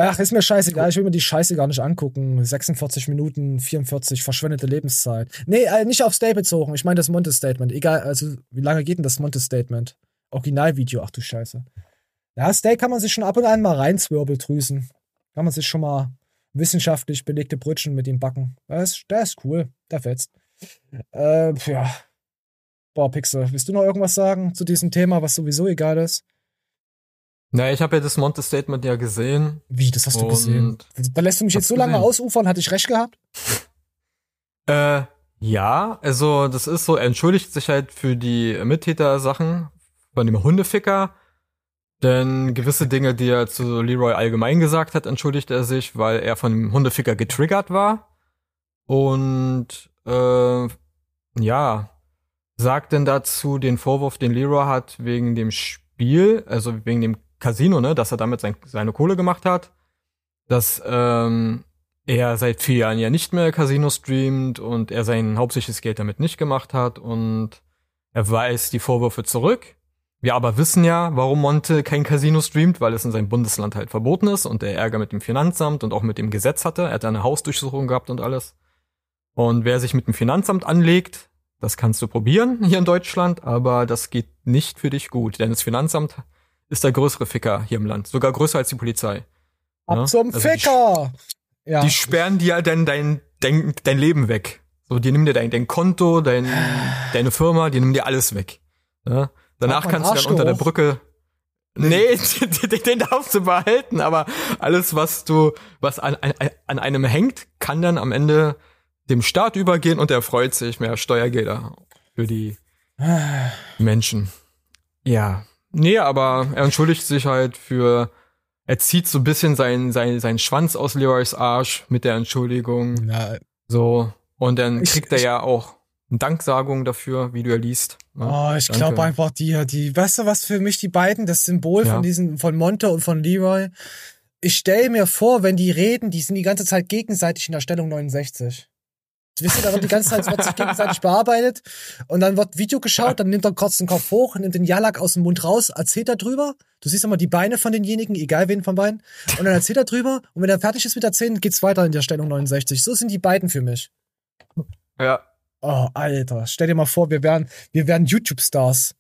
Ach, ist mir scheißegal. Ich will mir die Scheiße gar nicht angucken. 46 Minuten, 44 verschwendete Lebenszeit. Nee, äh, nicht auf Stay bezogen. Ich meine das Monte-Statement. Egal, also wie lange geht denn das Monte-Statement? Originalvideo, ach du Scheiße. Ja, Stay kann man sich schon ab und an mal reinzwirbeldrüsen. Kann man sich schon mal wissenschaftlich belegte Brötchen mit ihm backen. Ist, der ist cool. Der fetzt. Äh, ja. Boah, Pixel, willst du noch irgendwas sagen zu diesem Thema, was sowieso egal ist? Na, ich habe ja das Monte-Statement ja gesehen. Wie, das hast du gesehen? Da lässt du mich jetzt so lange gesehen. ausufern, hatte ich recht gehabt? <laughs> Äh, ja, also das ist so, er entschuldigt sich halt für die Mittäter-Sachen von dem Hundeficker. Denn gewisse Dinge, die er zu Leroy allgemein gesagt hat, entschuldigt er sich, weil er von dem Hundeficker getriggert war. Und äh, ja, sagt denn dazu den Vorwurf, den Leroy hat wegen dem Spiel, also wegen dem Casino, ne, dass er damit sein, seine Kohle gemacht hat, dass ähm, er seit vier Jahren ja nicht mehr Casino streamt und er sein hauptsächliches Geld damit nicht gemacht hat und er weist die Vorwürfe zurück. Wir aber wissen ja, warum Monte kein Casino streamt, weil es in seinem Bundesland halt verboten ist und er Ärger mit dem Finanzamt und auch mit dem Gesetz hatte. Er hat eine Hausdurchsuchung gehabt und alles. Und wer sich mit dem Finanzamt anlegt, das kannst du probieren hier in Deutschland, aber das geht nicht für dich gut, denn das Finanzamt ist der größere Ficker hier im Land, sogar größer als die Polizei. Ab Ja? zum Also die Ficker! Ja. die sperren dir dein, dein, dein, dein Leben weg. So, die nehmen dir dein, dein Konto, dein, deine Firma, die nehmen dir alles weg. Ja? Danach Hat man kannst du dann unter der Arschloch? Brücke. Nee, <laughs> den, den darfst du behalten, aber alles, was du, was an, an, an einem hängt, kann dann am Ende dem Staat übergehen und er freut sich mehr Steuergelder für die Menschen. Ja. Nee, aber er entschuldigt sich halt für, er zieht so ein bisschen seinen, seinen, seinen Schwanz aus Leroys Arsch mit der Entschuldigung. Na, So. Und dann Ich- kriegt er ich- ja auch eine Danksagung dafür, wie du ja liest. ne? Oh, ich glaube einfach, die, die, weißt du, was für mich die beiden, das Symbol Ja. von diesen, von Monte und von Leroy. Ich stelle mir vor, wenn die reden, die sind die ganze Zeit gegenseitig in der Stellung 69. Wisst ihr, da wird die ganze Zeit wird sich gegenseitig bearbeitet und dann wird Video geschaut, dann nimmt er kurz den Kopf hoch, nimmt den Jalak aus dem Mund raus, erzählt er drüber. Du siehst immer die Beine von denjenigen, egal wen von beiden. Und dann erzählt er drüber und wenn er fertig ist mit Erzählen, geht's weiter in der Stellung 69. So sind die beiden für mich. Ja. Oh, Alter, stell dir mal vor, wir wären, wir wären YouTube-Stars.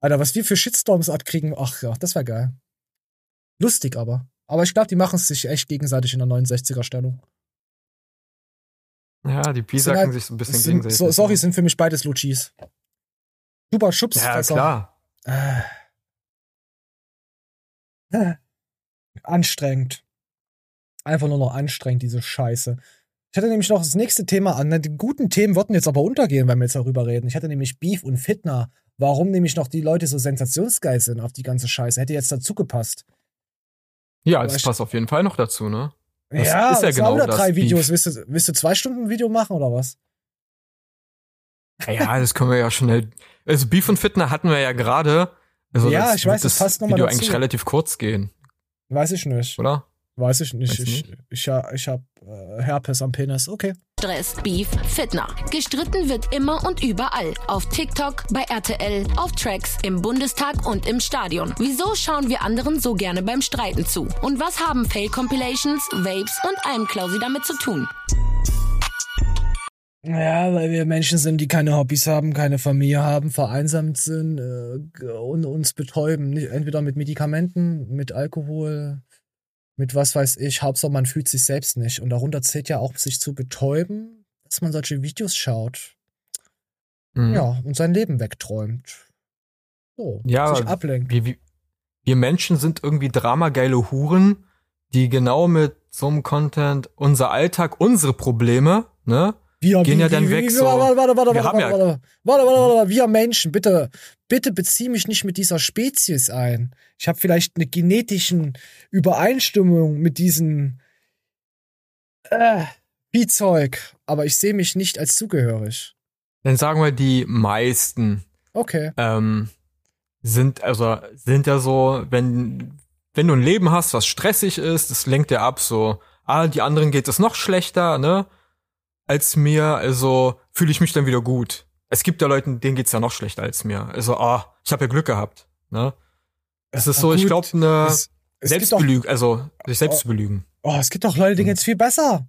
Alter, was wir für Shitstorms abkriegen, ach ja, das wäre geil. Lustig aber. Aber ich glaube, die machen es sich echt gegenseitig in der 69er-Stellung. Ja, die Sind Piesacken halt- sich so ein bisschen sind, gegenseitig. so, sorry, sind für mich beides Luchis. Super Schubs. Ja, klar. Äh. Äh. Anstrengend. Einfach nur noch anstrengend, diese Scheiße. Ich hatte nämlich noch das nächste Thema an. Die guten Themen würden jetzt aber untergehen, wenn wir jetzt darüber reden. Ich hatte nämlich Beef und Fitner. Warum nämlich noch die Leute so sensationsgeil sind auf die ganze Scheiße. Hätte jetzt dazu gepasst. Ja, das passt auf jeden Fall noch dazu, ne? Das ja, ist ja genau das drei Beef. Videos. Willst du, willst du zwei Stunden ein Video machen oder was? Ja, das können wir ja schnell. Also Beef und Fitner hatten wir ja gerade. Also Ja, das ich weiß, das passt noch mal Video dazu. eigentlich relativ kurz gehen, Weiß ich nicht. oder? Weiß ich nicht. Weißt du Ich, ich, ich, ich habe äh, Herpes am Penis. Okay. Stress, Beef, Fitner. Gestritten wird immer und überall. Auf TikTok, bei RTL, auf Tracks, im Bundestag und im Stadion. Wieso schauen wir anderen so gerne beim Streiten zu? Und was haben Fail-Compilations, Vapes und Almklausi damit zu tun? Ja, weil wir Menschen sind, die keine Hobbys haben, keine Familie haben, vereinsamt sind äh, und uns betäuben. Entweder mit Medikamenten, mit Alkohol, mit was weiß ich. Hauptsache, man fühlt sich selbst nicht. Und darunter zählt ja auch, sich zu betäuben, dass man solche Videos schaut. Mhm. Ja, und sein Leben wegträumt. So, Ja, sich ablenkt. wir, wir, wir Menschen sind irgendwie dramageile Huren, die genau mit so einem Content unser Alltag, unsere Probleme, ne? Wir, gehen wie, ja dann wie, weg wie, so. Warte, warte, warte, Wir warte, warte, ja- warte, warte, warte, warte, warte, wir Menschen, bitte, bitte bezieh mich nicht mit dieser Spezies ein. Ich habe vielleicht eine genetischen Übereinstimmung mit diesem äh, Viehzeug, aber ich sehe mich nicht als zugehörig. Dann sagen wir die meisten Okay. ähm, sind also sind ja so, wenn wenn du ein Leben hast, was stressig ist, das lenkt dir ab so. Ah, die anderen geht es noch schlechter, ne? Als mir, also fühle ich mich dann wieder gut. Es gibt ja Leute, denen geht's ja noch schlechter als mir. Also, ah, ich habe ja Glück gehabt, ne? Es ist so, ich gut, glaube, eine es- es gibt doch- Selbstbelügen, also sich selbst zu belügen. Oh, es gibt doch Leute, denen geht's viel besser.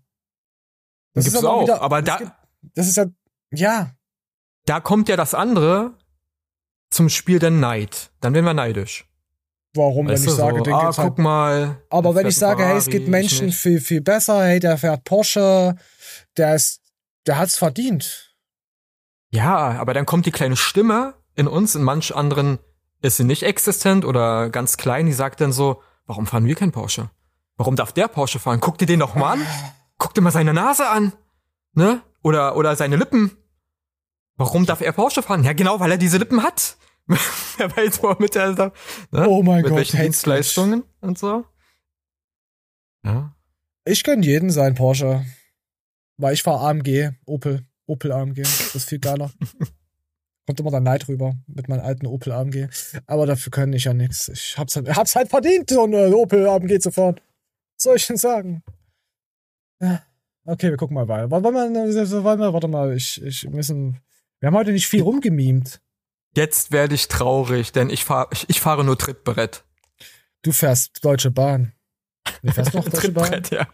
Das gibt's auch, aber das da- gibt- das ist ja, ja, Da kommt ja das andere zum Spiel der Neid. Dann werden wir neidisch. Warum, wenn Weißt ich du, sage, so, denen ah, geht's halt guck mal. Aber wenn ich sage, einen hey, es Ferrari, ich Menschen viel, viel besser, hey, der fährt Porsche, der ist, der hat's verdient. Ja, aber dann kommt die kleine Stimme in uns, in manch anderen ist sie nicht existent oder ganz klein, die sagt dann so, warum fahren wir kein Porsche? Warum darf der Porsche fahren? Guck dir den doch mal an. Guck dir mal seine Nase an. Ne? Oder, oder seine Lippen. Warum darf er Porsche fahren? Ja, genau, weil er diese Lippen hat. <laughs> Wer weiß, wo er mit der, ne? Oh mein mit Gott, welchen Dienstleistungen und so. Ja. Ich gönn jeden sein Porsche. Weil ich fahr AMG, Opel, Opel AMG. Das ist viel geiler. <laughs> Kommt immer der Neid rüber mit meinem alten Opel AMG. Aber dafür kann ich ja nichts. Ich hab's, halt- hab's halt verdient, so eine Opel AMG zu fahren. Was soll ich denn sagen? Ja. Okay, wir gucken mal weiter. Wollen wir, wollen wir, warte mal, ich, ich müssen. Wir haben heute nicht viel rumgemimt. Jetzt werde ich traurig, denn ich fahre ich, ich fahre nur Trittbrett. Du fährst Deutsche Bahn. Du fährst noch <laughs> Deutsche Bahn? Trittbrett, ja.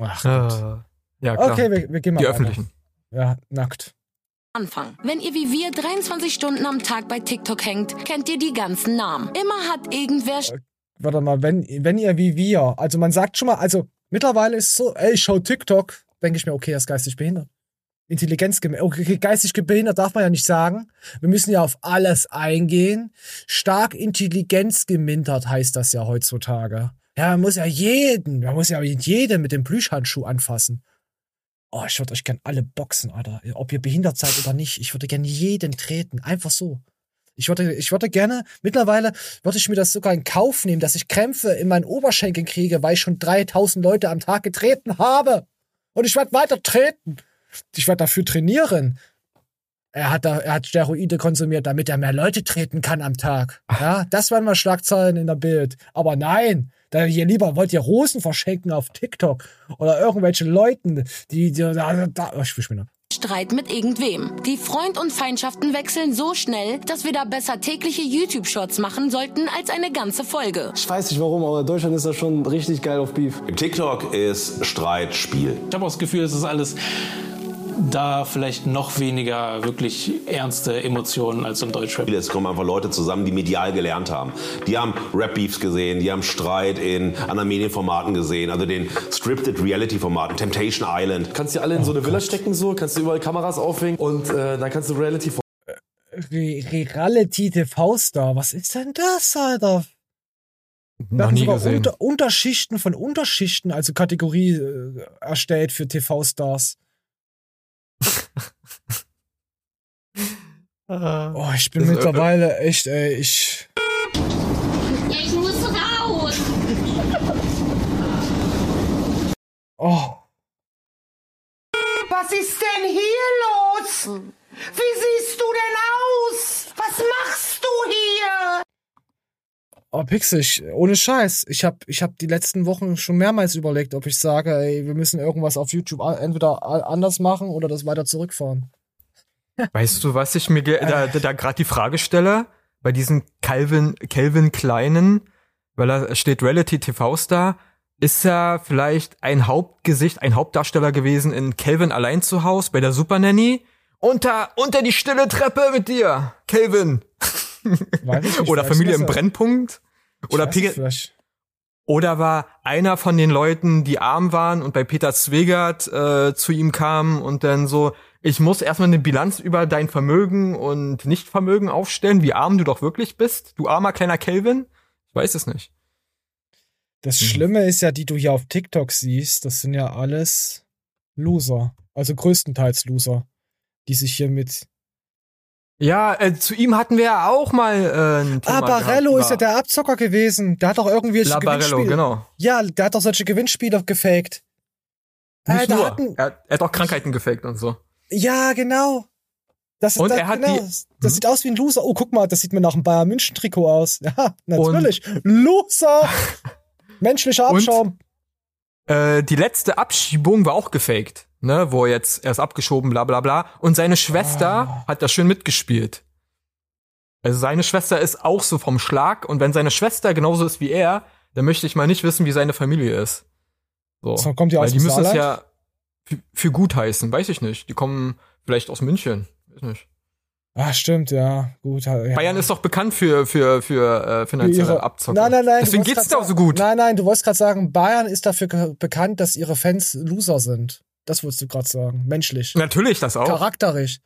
Ach, Ah, ja, klar. Okay, wir, wir gehen mal Die weiter. öffentlichen. Ja, nackt. Anfang. Wenn ihr wie wir 23 Stunden am Tag bei TikTok hängt, kennt ihr die ganzen Namen. Immer hat irgendwer Warte mal, wenn, wenn ihr wie wir, also man sagt schon mal, also mittlerweile ist es so, ey, ich schau TikTok, denke ich mir, okay, er ist geistig behindert. Intelligenz okay, geistig behindert darf man ja nicht sagen. Wir müssen ja auf alles eingehen. Stark Intelligenz gemindert heißt das ja heutzutage. Ja, man muss ja jeden, man muss ja jeden mit dem Plüschhandschuh anfassen. Oh, ich würde euch gern alle boxen, Alter. Ob ihr behindert seid oder nicht. Ich würde gern jeden treten. Einfach so. Ich würde, ich würde gerne, mittlerweile würde ich mir das sogar in Kauf nehmen, dass ich Krämpfe in meinen Oberschenkeln kriege, weil ich schon 3000 Leute am Tag getreten habe. Und ich werde weiter treten. Ich werde dafür trainieren. Er hat, da, er hat Steroide konsumiert, damit er mehr Leute treten kann am Tag. Ja, das wären mal Schlagzeilen in der Bild. Aber nein, da ihr lieber wollt ihr Rosen verschenken auf TikTok oder irgendwelche Leuten, die, die da, da, oh, ich verschwinde. Streit mit irgendwem. Die Freund- und Feindschaften wechseln so schnell, dass wir da besser tägliche YouTube-Shorts machen sollten als eine ganze Folge. Ich weiß nicht warum, aber Deutschland ist da schon richtig geil auf Beef. TikTok ist Streitspiel. Ich habe auch das Gefühl, es ist alles da vielleicht noch weniger wirklich ernste Emotionen als im Deutschrap. Es kommen einfach Leute zusammen, die medial gelernt haben. Die haben Rap-Beefs gesehen, die haben Streit in anderen Medienformaten gesehen, also den Scripted Reality-Formaten, Temptation Island. Kannst du alle in so eine Villa stecken, so, kannst du überall Kameras aufhängen und äh, dann kannst du Reality Re Reality TV-Star, was ist denn das, Alter? Wir Noch haben nie sogar gesehen. Unter Unterschichten von Unterschichten, also Kategorie äh, erstellt für TV-Stars. Oh, ich bin mittlerweile echt, ey, ich. Ich muss raus. <laughs> Oh. Was ist denn hier los? Wie siehst du denn aus? Was machst du hier? Oh, Pixel, ich, ohne Scheiß. Ich hab, ich hab die letzten Wochen schon mehrmals überlegt, ob ich sage, ey, wir müssen irgendwas auf YouTube entweder anders machen oder das weiter zurückfahren. Weißt du, was ich mir da, da, gerade die Frage stelle? Bei diesen Calvin, Calvin Kleinen, weil da steht Reality TV Star, ist er vielleicht ein Hauptgesicht, ein Hauptdarsteller gewesen in Calvin allein zu Haus bei der Super Nanny? Unter, unter die stille Treppe mit dir, Calvin. <laughs> Nicht, Oder Familie im Brennpunkt? Oder Pegel, oder war einer von den Leuten, die arm waren und bei Peter Zwegert äh, zu ihm kamen und dann so, ich muss erstmal eine Bilanz über dein Vermögen und Nichtvermögen aufstellen, wie arm du doch wirklich bist, du armer kleiner Kelvin? Ich weiß es nicht. Das Mhm. Schlimme ist ja, die du hier auf TikTok siehst, das sind ja alles Loser. Also größtenteils Loser, die sich hier mit. Ja, äh, zu ihm hatten wir ja auch mal äh, ein Thema Ah, Barello gehabt, ist ja der Abzocker gewesen. Der hat doch irgendwelche La Barello, Gewinnspiele. genau. Ja, der hat doch solche Gewinnspiele gefaked. Nicht Alter, nur. hatten- Er, er hat auch Krankheiten gefaked und so. Ja, genau. Das ist Und das, er hat genau. die- Mhm. Das sieht aus wie ein Loser. Oh, guck mal, das sieht mir nach einem Bayern München Trikot aus. <laughs> Ja, natürlich. Loser. <laughs> Menschlicher Und- Abschaum. Äh, die letzte Abschiebung war auch gefaked, ne, wo jetzt er ist abgeschoben, bla bla bla. Und seine Schwester Ah. hat da schön mitgespielt. Also seine Schwester ist auch so vom Schlag und wenn seine Schwester genauso ist wie er, dann möchte ich mal nicht wissen, wie seine Familie ist. So. So, kommt die Weil aus die müssen es ja für, für gut heißen, weiß ich nicht. Die kommen vielleicht aus München, weiß nicht. Ah, stimmt, ja. Gut. Ja. Bayern ist doch bekannt für für für äh, finanzielle Ihre- Abzocke. Nein, nein, nein. Deswegen geht's doch so gut. Nein, nein, du wolltest gerade sagen, Bayern ist dafür bekannt, dass ihre Fans Loser sind. Das wolltest du gerade sagen. Menschlich. Natürlich, das auch. Charakterisch.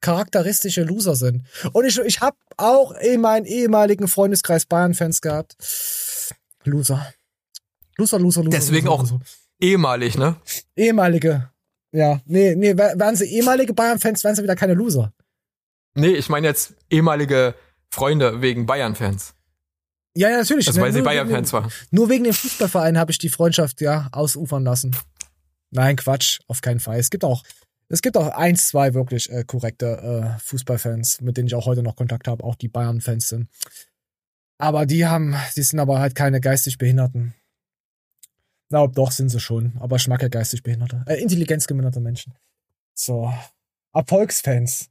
Charakteristische Loser sind. Und ich, ich habe auch in meinen ehemaligen Freundeskreis Bayern-Fans gehabt. Loser. Loser, Loser, Loser. Deswegen Loser, auch Loser. ehemalig, ne? Ehemalige. Ja, nee, nee, wär- wären sie ehemalige Bayern-Fans, wären sie wieder keine Loser. Nee, ich meine jetzt ehemalige Freunde wegen Bayern-Fans. Ja, ja, natürlich. Also, weil sie Bayern-Fans waren. Nur wegen dem Fußballverein habe ich die Freundschaft ja ausufern lassen. Nein, Quatsch, auf keinen Fall. Es gibt auch, es gibt auch eins, zwei wirklich äh, korrekte äh, Fußballfans, mit denen ich auch heute noch Kontakt habe, auch die Bayern-Fans sind. Aber die haben, die sind aber halt keine geistig Behinderten. Na, doch, sind sie schon. Aber ich mag ja geistig Behinderte. Äh, intelligenzgeminderte Menschen. So. Erfolgsfans.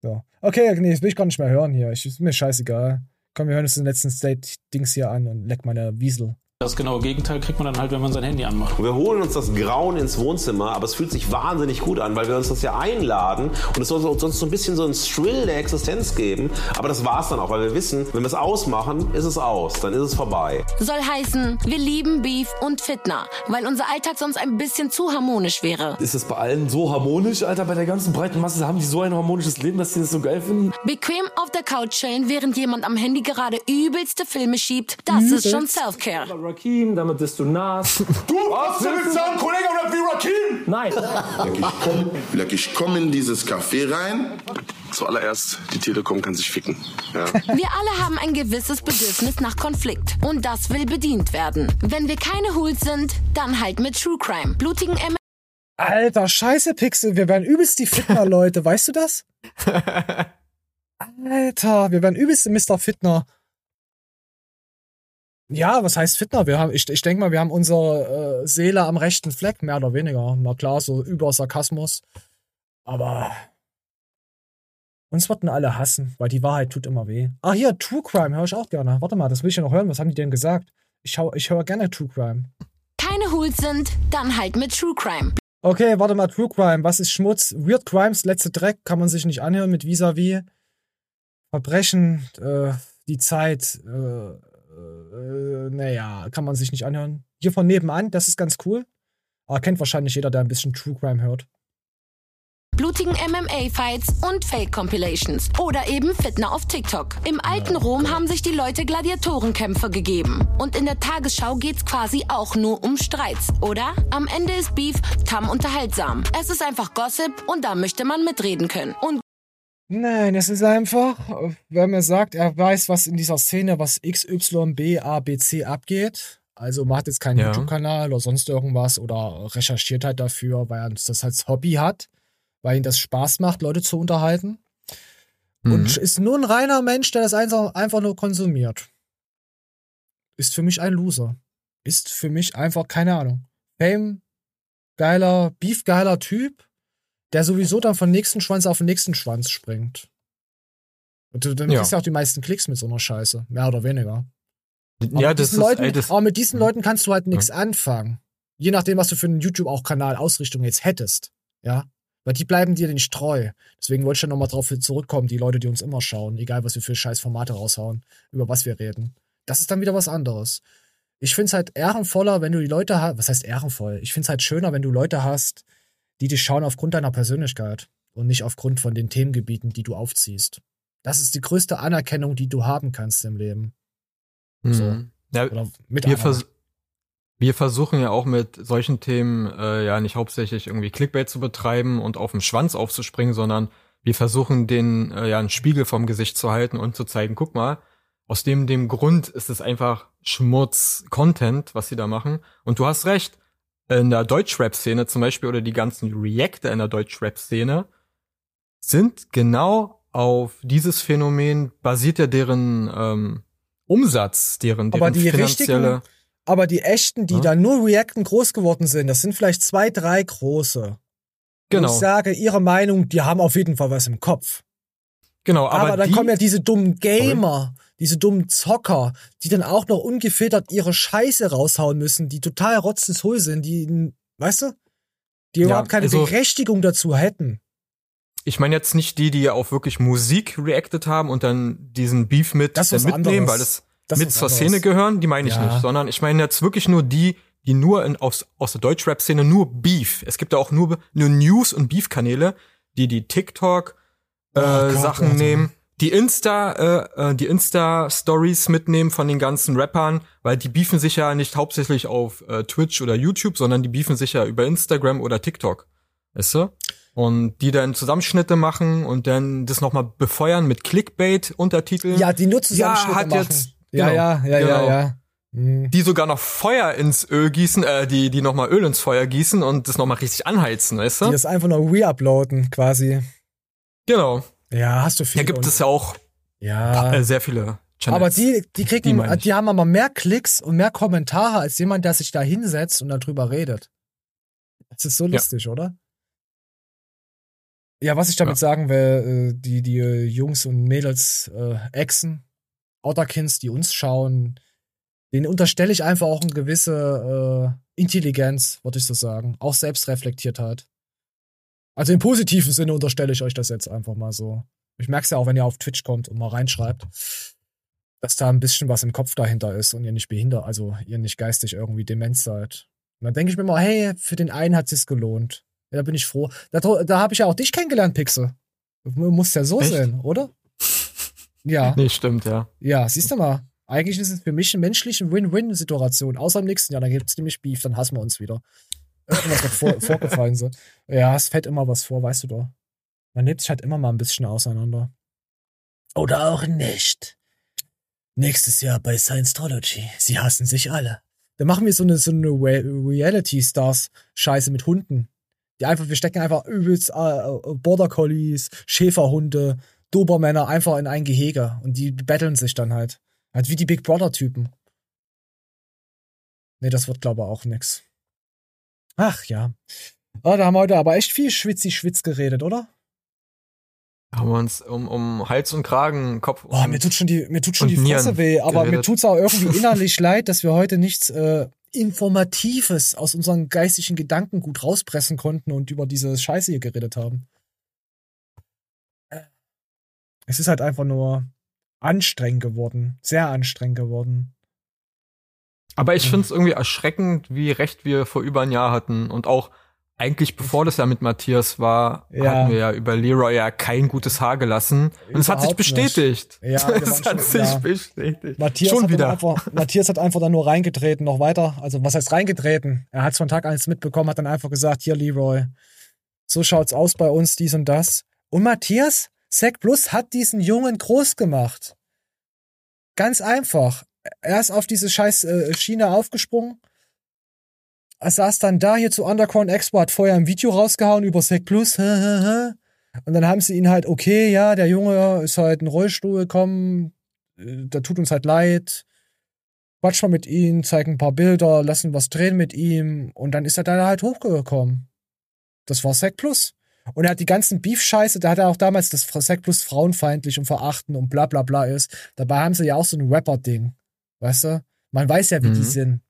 So. Okay, nee, das will ich gar nicht mehr hören hier. Ich, ist mir scheißegal. Komm, wir hören uns den letzten State-Dings hier an und leck meine Wiesel. Das genaue Gegenteil kriegt man dann halt, wenn man sein Handy anmacht. Und wir holen uns das Grauen ins Wohnzimmer, aber es fühlt sich wahnsinnig gut an, weil wir uns das ja einladen und es soll so- uns so ein bisschen so ein Thrill der Existenz geben. Aber das war's dann auch, weil wir wissen, wenn wir es ausmachen, ist es aus, dann ist es vorbei. Soll heißen, wir lieben Beef und Fitna, weil unser Alltag sonst ein bisschen zu harmonisch wäre. Ist es bei allen so harmonisch, Alter? Bei der ganzen breiten Masse haben die so ein harmonisches Leben, dass sie das so geil finden? Bequem auf der Couch chillen, während jemand am Handy gerade übelste Filme schiebt, das ist schon Self-Care. Rakim, damit bist du nass. <laughs> Du, was willst du sagen, Kollege, oder wie Rakim? Nein. Ich komm, Leck, ich komm in dieses Café rein. Zuallererst, die Telekom kann sich ficken. Ja. Wir alle haben ein gewisses Bedürfnis nach Konflikt und das will bedient werden. Wenn wir keine Hools sind, dann halt mit True Crime, blutigen M Alter, scheiße, Pixel, wir werden übelst die Fitner, Leute, weißt du das? <laughs> Alter, wir werden übelst die Mr. Fitner. Ja, was heißt Fitner? Wir haben, ich, ich denke mal, wir haben unsere äh, Seele am rechten Fleck, mehr oder weniger. Na klar, so über Sarkasmus. Aber uns würden alle hassen, weil die Wahrheit tut immer weh. Ah, hier, True Crime höre ich auch gerne. Warte mal, das will ich ja noch hören. Was haben die denn gesagt? Ich, ich höre gerne True Crime. keine Hools sind, dann halt mit True Crime. Okay, warte mal, True Crime, was ist Schmutz? Weird Crimes, letzte Dreck, kann man sich nicht anhören mit Vis-a-vis. Verbrechen, äh, die Zeit, äh, äh, naja, kann man sich nicht anhören. Hier von nebenan, das ist ganz cool. Aber kennt wahrscheinlich jeder, der ein bisschen True Crime hört. blutigen MMA-Fights und Fake-Compilations oder eben Fitner auf TikTok. Im alten Rom haben sich die Leute Gladiatorenkämpfe gegeben. Und in der Tagesschau geht's quasi auch nur um Streits, oder? Am Ende ist Beef tam unterhaltsam. Es ist einfach Gossip und da möchte man mitreden können. Und Nein, es ist einfach, wer mir sagt, er weiß, was in dieser Szene, was X, Y, B, A, B, C abgeht. Also man hat jetzt keinen Ja. YouTube-Kanal oder sonst irgendwas oder recherchiert halt dafür, weil er das als Hobby hat, weil ihm das Spaß macht, Leute zu unterhalten. Und ist nur ein reiner Mensch, der das einfach, einfach nur konsumiert. Ist für mich ein Loser. Ist für mich einfach, keine Ahnung. Fame, geiler, beefgeiler Typ, der sowieso dann von nächsten Schwanz auf den nächsten Schwanz springt. Und du, dann Ja. kriegst du auch die meisten Klicks mit so einer Scheiße. Mehr oder weniger. Aber Ja, mit das diesen ist, Leuten, ey, das, aber mit diesen Leuten kannst du halt nichts anfangen. Je nachdem, was du für einen YouTube auch Kanal Ausrichtung jetzt hättest. Ja. Weil die bleiben dir nicht treu. Deswegen wollte ich ja nochmal drauf zurückkommen, die Leute, die uns immer schauen, egal was wir für scheiß Formate raushauen, über was wir reden. Das ist dann wieder was anderes. Ich find's halt ehrenvoller, wenn du die Leute hast, was heißt ehrenvoll? Ich find's halt schöner, wenn du Leute hast, die dich schauen aufgrund deiner Persönlichkeit und nicht aufgrund von den Themengebieten, die du aufziehst. Das ist die größte Anerkennung, die du haben kannst im Leben. So. Mhm. Ja, Oder mit wir, vers wir versuchen ja auch mit solchen Themen äh, ja nicht hauptsächlich irgendwie Clickbait zu betreiben und auf dem Schwanz aufzuspringen, sondern wir versuchen den äh, ja einen Spiegel vom Gesicht zu halten und zu zeigen, guck mal, aus dem dem Grund ist es einfach Schmutz-Content, was sie da machen. Und du hast recht, in der Deutschrap-Szene zum Beispiel oder die ganzen Reactor in der Deutschrap-Szene sind genau auf dieses Phänomen basiert ja deren ähm, Umsatz, deren, deren aber die finanzielle. richtigen, aber die echten, die Ja. da nur reacten groß geworden sind, das sind vielleicht zwei, drei große. Genau. Ich sage, ihre Meinung, die haben auf jeden Fall was im Kopf. Genau, Aber, aber, dann die, kommen ja diese dummen Gamer, diese dummen Zocker, die dann auch noch ungefiltert ihre Scheiße raushauen müssen, die total rotzenshohl sind, die, weißt du, die Ja, überhaupt keine also- Berechtigung dazu hätten. ich meine jetzt nicht die, die auf wirklich Musik reacted haben und dann diesen Beef mit Das dann was mitnehmen, anderes. weil das, Das mit zur anderes. Szene gehören, die meine ich Ja. nicht, sondern ich meine jetzt wirklich nur die, die nur in, aus, aus der Deutschrap-Szene nur Beef. Es gibt da auch nur, nur News- und Beef-Kanäle, die die TikTok äh, Oh Sachen Alter. nehmen, die Insta, äh, äh, die Insta-Stories mitnehmen von den ganzen Rappern, weil die beefen sich ja nicht hauptsächlich auf äh, Twitch oder YouTube, sondern die beefen sich ja über Instagram oder TikTok. Weißt du? Und die dann Zusammenschnitte machen und dann das nochmal befeuern mit Clickbait-Untertiteln. Ja, die nur Zusammenschnitte ja, hat machen. jetzt, Ja, genau, ja, ja, ja, genau. ja. Mhm. Die sogar noch Feuer ins Öl gießen, äh, die, die nochmal Öl ins Feuer gießen und das nochmal richtig anheizen, weißt Die du? das einfach nur re-uploaden, quasi. Genau. Ja, hast du viel. Da gibt es ja auch ja. äh, sehr viele Channels. Aber die, die kriegen, Die die, haben aber mehr Klicks und mehr Kommentare als jemand, der sich da hinsetzt und darüber redet. Das ist so Ja. lustig, oder? Ja, was ich damit sagen will, äh, die, die äh, Jungs und Mädels, äh, Exen, Otterkins, die uns schauen, denen unterstelle ich einfach auch eine gewisse äh, Intelligenz, würde ich so sagen. Auch Selbstreflektiertheit. Also im positiven Sinne unterstelle ich euch das jetzt einfach mal so. Ich merke es ja auch, wenn ihr auf Twitch kommt und mal reinschreibt, dass da ein bisschen was im Kopf dahinter ist und ihr nicht behindert, also ihr nicht geistig irgendwie dement seid. Und dann denke ich mir mal, hey, für den einen hat es gelohnt. Ja, da bin ich froh. Da, da habe ich ja auch dich kennengelernt, Pixel. Muss ja so Echt? sein, oder? Ja. <laughs> Nee, stimmt, ja. Ja, siehst du mal. Eigentlich ist es für mich eine menschliche Win-Win-Situation. Außer im nächsten Jahr, dann gibt es nämlich Beef, dann hassen wir uns wieder. Irgendwas wird vor, <laughs> vorgefallen sein. Ja, es fällt immer was vor, weißt du doch. Man lebt sich halt immer mal ein bisschen auseinander. Oder auch nicht. Nächstes Jahr bei Scientology. Sie hassen sich alle. Dann machen wir so eine, so eine Re Reality-Stars-Scheiße mit Hunden. Die einfach, wir stecken einfach übelst äh, äh, Border Collies, Schäferhunde, Dobermänner einfach in ein Gehege und die betteln sich dann halt. Halt wie die Big Brother-Typen. Nee, das wird, glaube ich, auch nix. Ach ja. Ah, da haben wir heute aber echt viel Schwitzi-Schwitz geredet, oder? Haben wir uns um, um Hals und Kragen, Kopf Oh, mir tut schon die, mir tut schon die Fresse Nieren weh, aber mir geredet. tut's auch irgendwie <laughs> innerlich leid, dass wir heute nichts äh, Informatives aus unseren geistigen Gedanken gut rauspressen konnten und über diese Scheiße hier geredet haben. Es ist halt einfach nur anstrengend geworden. Sehr anstrengend geworden. Aber ich finde es irgendwie erschreckend, wie recht wir vor über ein Jahr hatten. Und auch eigentlich bevor das ja mit Matthias war, Ja. hatten wir ja über Leroy ja kein gutes Haar gelassen. Und es hat sich nicht. bestätigt. Ja, wir <laughs> es hat sich ja. bestätigt. Matthias Schon wieder. Einfach, <laughs> Matthias hat einfach dann nur reingetreten, noch weiter. Also, was heißt reingetreten? Er hat von Tag eins mitbekommen, hat dann einfach gesagt, hier, Leroy, so schaut's aus bei uns, dies und das. Und Matthias, Sec Plus hat diesen Jungen groß gemacht. Ganz einfach. Er ist auf diese scheiß äh, Schiene aufgesprungen. Er saß dann da hier zu Underground Expo, hat vorher ein Video rausgehauen über Sec Plus. Und dann haben sie ihn halt, okay, ja, der Junge ist halt in den Rollstuhl gekommen, äh, da tut uns halt leid. Quatsch mal mit ihm, zeigen ein paar Bilder, lassen was drehen mit ihm und dann ist er da halt hochgekommen. Das war Sec Plus. Und er hat die ganzen Beef-Scheiße, da hat er auch damals das Sec Plus frauenfeindlich und verachten und bla bla bla ist. Dabei haben sie ja auch so ein Rapper-Ding. Weißt du? Man weiß ja, wie die Mhm. sind.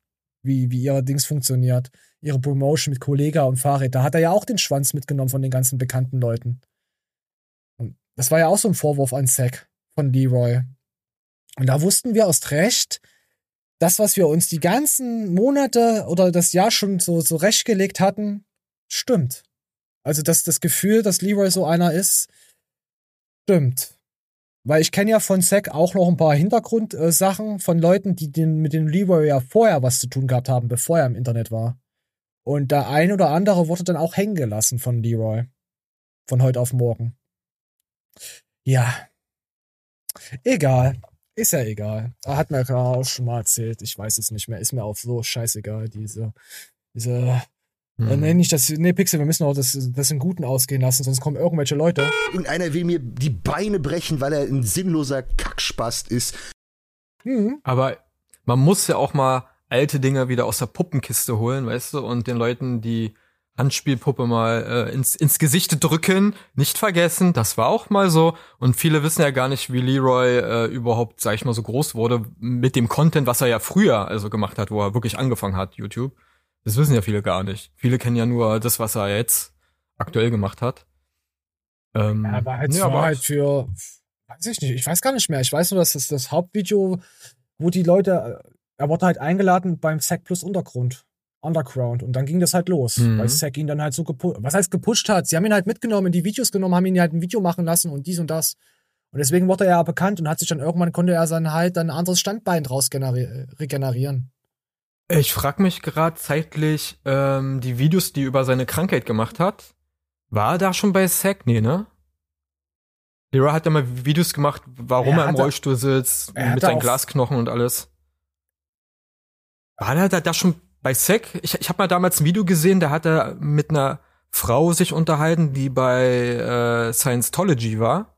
Wie, wie ihre Dings funktioniert. Ihre Promotion mit Kollega und Fahrrad. Da hat er ja auch den Schwanz mitgenommen von den ganzen bekannten Leuten. Und das war ja auch so ein Vorwurf an Zack von Leroy. Und da wussten wir erst recht, das, was wir uns die ganzen Monate oder das Jahr schon so, so rechtgelegt hatten, stimmt. Also, dass das Gefühl, dass Leroy so einer ist, stimmt. Weil ich kenne ja von Zack auch noch ein paar Hintergrundsachen von Leuten, die den, mit dem Leroy ja vorher was zu tun gehabt haben, bevor er im Internet war. Und der ein oder andere wurde dann auch hängen gelassen von Leroy. Von heute auf morgen. Ja. Egal. Ist ja egal. Er hat mir gerade auch schon mal erzählt. Ich weiß es nicht mehr. Ist mir auch so scheißegal. Diese, diese, äh, nee, nicht das, nee, Pixel, wir müssen auch das, das in Guten ausgehen lassen, sonst kommen irgendwelche Leute. Irgendeiner will mir die Beine brechen, weil er ein sinnloser Kackspast ist. Hm. Aber man muss ja auch mal alte Dinge wieder aus der Puppenkiste holen, weißt du, und den Leuten die Handspielpuppe mal äh, ins, ins Gesicht drücken. Nicht vergessen, das war auch mal so. Und viele wissen ja gar nicht, wie Leroy äh, überhaupt, sag ich mal, so groß wurde mit dem Content, was er ja früher also gemacht hat, wo er wirklich angefangen hat, YouTube. Das wissen ja viele gar nicht. Viele kennen ja nur das, was er jetzt aktuell gemacht hat. Ähm, Ja, aber halt, nee, war aber- halt für, weiß ich nicht, ich weiß gar nicht mehr. Ich weiß nur, dass das das Hauptvideo, wo die Leute, äh, er wurde halt eingeladen beim Sack Plus Untergrund. Underground. Und dann ging das halt los, Mhm. weil Zack ihn dann halt so gepusht, was heißt gepusht hat? Sie haben ihn halt mitgenommen, in die Videos genommen, haben ihn halt ein Video machen lassen und dies und das. Und deswegen wurde er ja bekannt und hat sich dann irgendwann, konnte er sein halt ein anderes Standbein draus generi- regenerieren. Ich frag mich gerade zeitlich, ähm, die Videos, die er über seine Krankheit gemacht hat, war er da schon bei Zack? Nee, ne? Leroy hat ja mal Videos gemacht, warum Er er, im Rollstuhl sitzt, mit seinen Glasknochen und alles. War er da, da schon bei Zack? Ich, ich habe mal damals ein Video gesehen, da hat er mit einer Frau sich unterhalten, die bei äh, Scientology war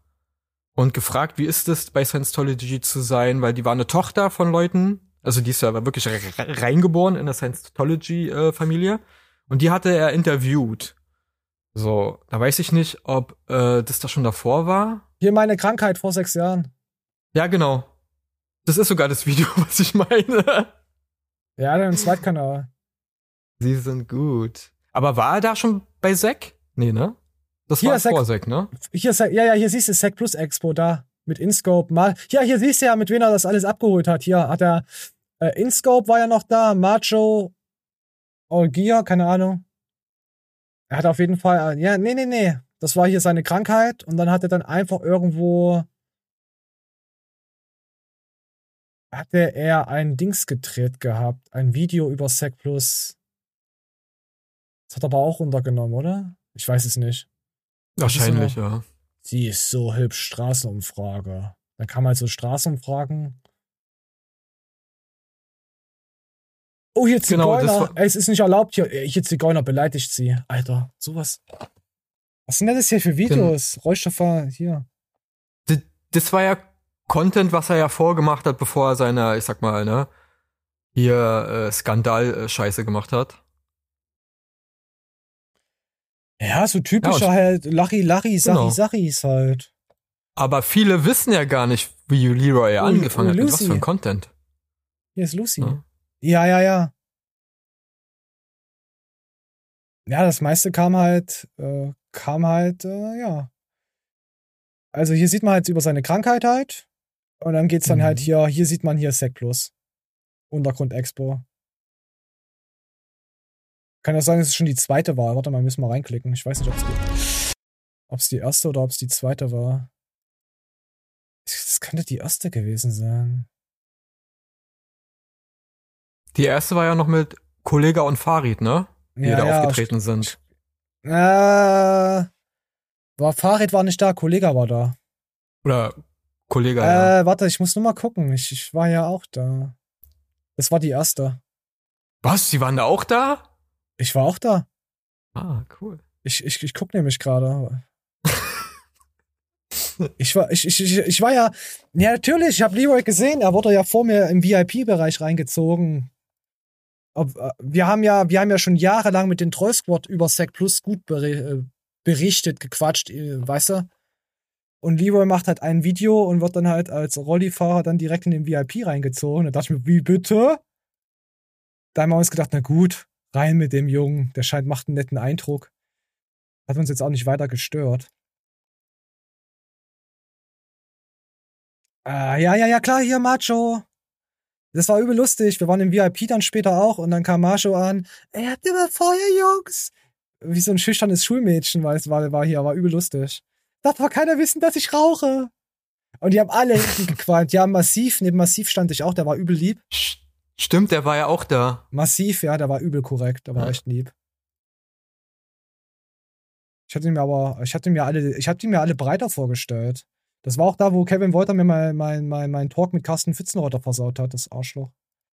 und gefragt, wie ist es bei Scientology zu sein, weil die war eine Tochter von Leuten, also die ist ja wirklich re reingeboren in der Scientology-Familie und die hatte er interviewt. So, da weiß ich nicht, ob äh, das da schon davor war. Hier meine Krankheit vor sechs Jahren. Ja, genau. Das ist sogar das Video, <laughs> was ich meine. Ja, dann im Zweitkanal. Sie sind gut. Aber war er da schon bei Zack? Nee, ne? Das Hier, war Zack- vor Zack, ne? Hier, ist- ja, ja, hier siehst du Sec Plus Expo da. Mit InScope. Mal. Ja, hier siehst du ja, mit wem er das alles abgeholt hat. Hier hat er. Äh, InScope war ja noch da. Macho. Olgia, keine Ahnung. Er hat auf jeden Fall. Äh, ja, nee, nee, nee. Das war hier seine Krankheit. Und dann hat er dann einfach irgendwo. Hatte er ein Dings gedreht gehabt. Ein Video über Sec Plus. Das hat er aber auch runtergenommen, oder? Ich weiß es nicht. Wahrscheinlich, ja. Sie ist so hübsch, Straßenumfrage. Dann kann man halt so Straßenumfragen. Oh, hier Genau, Zigeuner. war- Ey, es ist nicht erlaubt hier. Ey, Hier Zigeuner beleidigt sie. Alter, sowas. Was sind denn das hier für Videos? Räuschstoffer, hier. Das, das war ja Content, was er ja vorgemacht hat, bevor er seine, ich sag mal, ne, hier äh, Skandal-Scheiße gemacht hat. Ja, so typischer ja, halt Lachi Lachi, Sachi genau. Sachis halt. Aber viele wissen ja gar nicht, wie Leroy oh, angefangen oh, hat, mit was für ein Content. Hier ist Lucy. Ja, ja, ja. ja. ja das meiste kam halt, äh, kam halt, äh, ja. Also hier sieht man halt über seine Krankheit halt. Und dann geht's dann halt mhm. halt hier, hier sieht man hier Sec Plus. Untergrund Expo. Kann das sein, dass es schon die zweite war? Warte mal, müssen wir reinklicken. Ich weiß nicht, ob es die, ob's die erste oder ob es die zweite war. Das könnte die erste gewesen sein. Die erste war ja noch mit Kollega und Farid, ne? Die Ja, da ja, aufgetreten sind. Äh, war Farid war nicht da, Kollege war da. Oder Kollega, ja. Äh, warte, ich muss nur mal gucken. Ich, ich war ja auch da. Das war die erste. Was? Sie waren da auch da? Ich war auch da. Ah, cool. Ich, ich, ich guck nämlich gerade. Ich war, ich, ich, ich, ich war ja, ja natürlich, ich habe Leroy gesehen, er wurde ja vor mir im VIP-Bereich reingezogen. Ob, äh, wir haben ja, wir haben ja schon jahrelang mit den Troll Squad über Sec Plus gut äh, berichtet, gequatscht, äh, weißt du? Und Leroy macht halt ein Video und wird dann halt als Rollifahrer dann direkt in den VIP reingezogen. Da dachte ich mir, wie bitte? Da haben wir uns gedacht, na gut, rein mit dem Jungen, der scheint, macht einen netten Eindruck. Hat uns jetzt auch nicht weiter gestört. Ah, ja, ja, ja, klar, hier, Macho. Das war übel lustig. Wir waren im VIP dann später auch und dann kam Macho an. Ey, habt ihr mal Feuer, Jungs? Wie so ein schüchternes Schulmädchen, weil es war, war hier, war übel lustig. Darf aber keiner wissen, dass ich rauche. Und die haben alle hinten gequalmt. Ja, massiv, neben massiv stand ich auch, der war übel lieb. Stimmt, der war ja auch da. Massiv, ja, der war übel korrekt, der war Ja. echt lieb. Ich hatte mir aber, ich hatte mir alle, ich hatte mir alle breiter vorgestellt. Das war auch da, wo Kevin Wolter mir mein, mein, mein, mein Talk mit Carsten Fitzenreuther versaut hat, das Arschloch.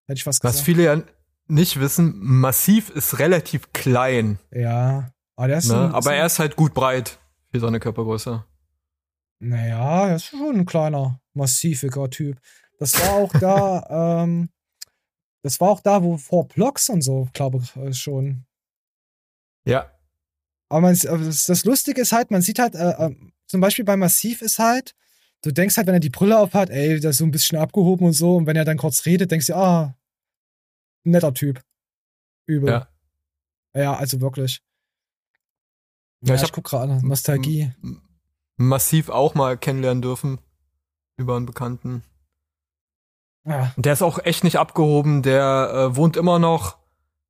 Hätte ich was gesagt. Was viele ja nicht wissen, Massiv ist relativ klein. Ja. Aber, der ist Ne? ein, Aber er ist halt gut breit für seine Körpergröße. Naja, er ist schon ein kleiner, massiviger Typ. Das war auch da, <laughs> ähm, das war auch da, wo vor Blocks und so, glaube ich, äh, schon. Ja. Aber man, das, Lustige ist halt, man sieht halt, äh, äh, zum Beispiel bei Massiv ist halt, du denkst halt, wenn er die Brille auf hat, ey, der ist so ein bisschen abgehoben und so, und wenn er dann kurz redet, denkst du, ah, netter Typ. Übel. Ja. Ja, also wirklich. Ja, Ja, ich ich, hab- guck gerade, Nostalgie. Massiv auch mal kennenlernen dürfen. Über einen Bekannten. Ja. Der ist auch echt nicht abgehoben. Der äh, wohnt immer noch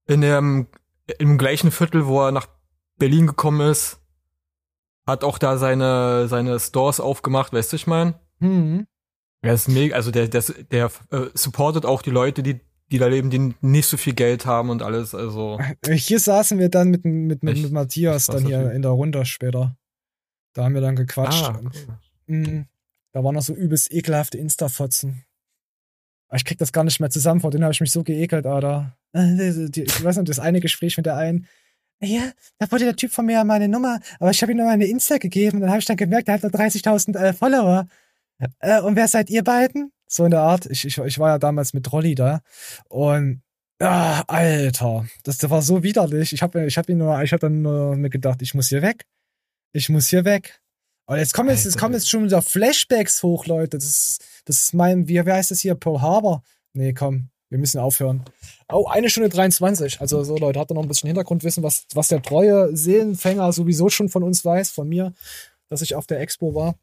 in dem im gleichen Viertel, wo er nach Berlin gekommen ist. Hat auch da seine seine Stores aufgemacht, weißt du, ich mein? Hm. Er ist mega, also der der, der äh, supportet auch die Leute, die die da leben, die nicht so viel Geld haben und alles. Also Hier saßen wir dann mit, mit, mit, mit Matthias dann hier Typ. in der Runde später. Da haben wir dann gequatscht. Ah, und, mh, da waren noch so übelst ekelhafte Insta-Fotzen. Aber Ich krieg das gar nicht mehr zusammen, vor denen habe ich mich so geekelt, Alter. Die- Ich weiß noch, das eine Gespräch mit der einen. Ja, da wollte der Typ von mir meine Nummer, aber ich habe ihm nur meine Insta gegeben und dann habe ich dann gemerkt, der hat nur 30.000 äh, Follower. Äh, und wer seid ihr beiden? So in der Art. Ich, ich, ich war ja damals mit Rolli da und ah, Alter, das, das war so widerlich. Ich habe ich hab ihn dann nur mir gedacht, ich muss hier weg. Ich muss hier weg. Aber jetzt kommen jetzt, jetzt kommen jetzt schon wieder Flashbacks hoch, Leute. Das ist, das ist mein, wie, wie heißt das hier? Pearl Harbor. Nee, komm, wir müssen aufhören. Oh, eine Stunde 23. Also so, Leute, habt ihr noch ein bisschen Hintergrundwissen, was, was der treue Seelenfänger sowieso schon von uns weiß, von mir, dass ich auf der Expo war.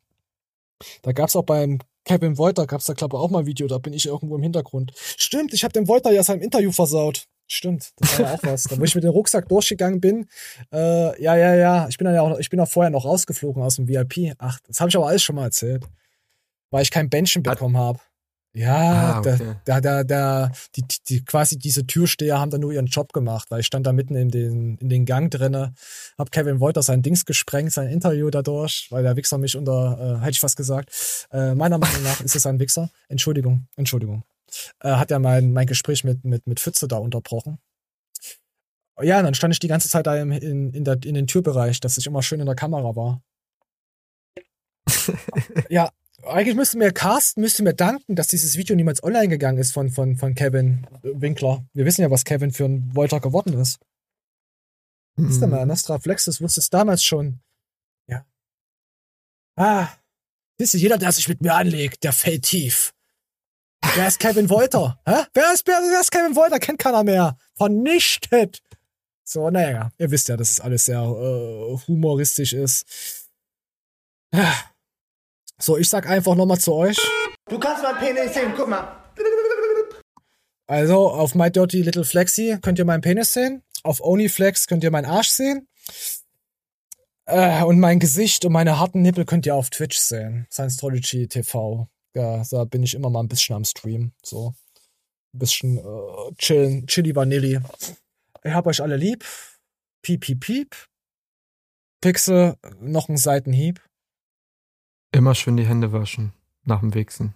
Da gab's auch beim Kevin Wolter, gab's da glaube ich auch mal ein Video, da bin ich irgendwo im Hintergrund. Stimmt, ich habe dem Wolter ja sein Interview versaut. Stimmt, das war ja auch was. Da wo ich mit dem Rucksack durchgegangen bin. Äh, ja, ja, ja. Ich bin dann ja auch, ich bin auch vorher noch rausgeflogen aus dem VIP. Ach, das habe ich aber alles schon mal erzählt. Weil ich kein Bändchen bekommen habe. Ja, Ah, da, okay. da, da, da, die, die, quasi diese Türsteher haben da nur ihren Job gemacht, weil ich stand da mitten in den, in den Gang drinne, hab Kevin Wolter sein Dings gesprengt, sein Interview dadurch, weil der Wichser mich unter, äh, hätte ich fast gesagt, äh, meiner Meinung nach ist es ein Wichser. Entschuldigung, Entschuldigung. Äh, hat ja mein, mein Gespräch mit, mit, mit Pfütze da unterbrochen. Ja, und dann stand ich die ganze Zeit da im, in, in, der, in den Türbereich, dass ich immer schön in der Kamera war. <laughs> ja, eigentlich müsste mir Carsten müsste mir danken, dass dieses Video niemals online gegangen ist von, von, von Kevin Winkler. Wir wissen ja, was Kevin für ein Wolter geworden ist. Wisst ihr mal, Nostra Flexus wusste es damals schon. Ja. Ah. Wisst ihr, jeder, der sich mit mir anlegt, der fällt tief. Wer ist Kevin Wolter? Hä? Wer ist, wer, wer ist Kevin Wolter? Kennt keiner mehr. Vernichtet. So, naja, ihr wisst ja, dass es alles sehr äh, humoristisch ist. So, ich sag einfach nochmal zu euch. Du kannst meinen Penis sehen, guck mal. Also, auf My Dirty Little Flexi könnt ihr meinen Penis sehen. Auf OnlyFlex könnt ihr meinen Arsch sehen. Äh, und mein Gesicht und meine harten Nippel könnt ihr auf Twitch sehen. Scientology TV. Da, da bin ich immer mal ein bisschen am Stream. So. Ein bisschen äh, chillen, Chili Vanilli. Ich hab euch alle lieb. Piep, piep, piep. Pixel, noch ein Seitenhieb. Immer schön die Hände waschen. Nach dem Wichsen.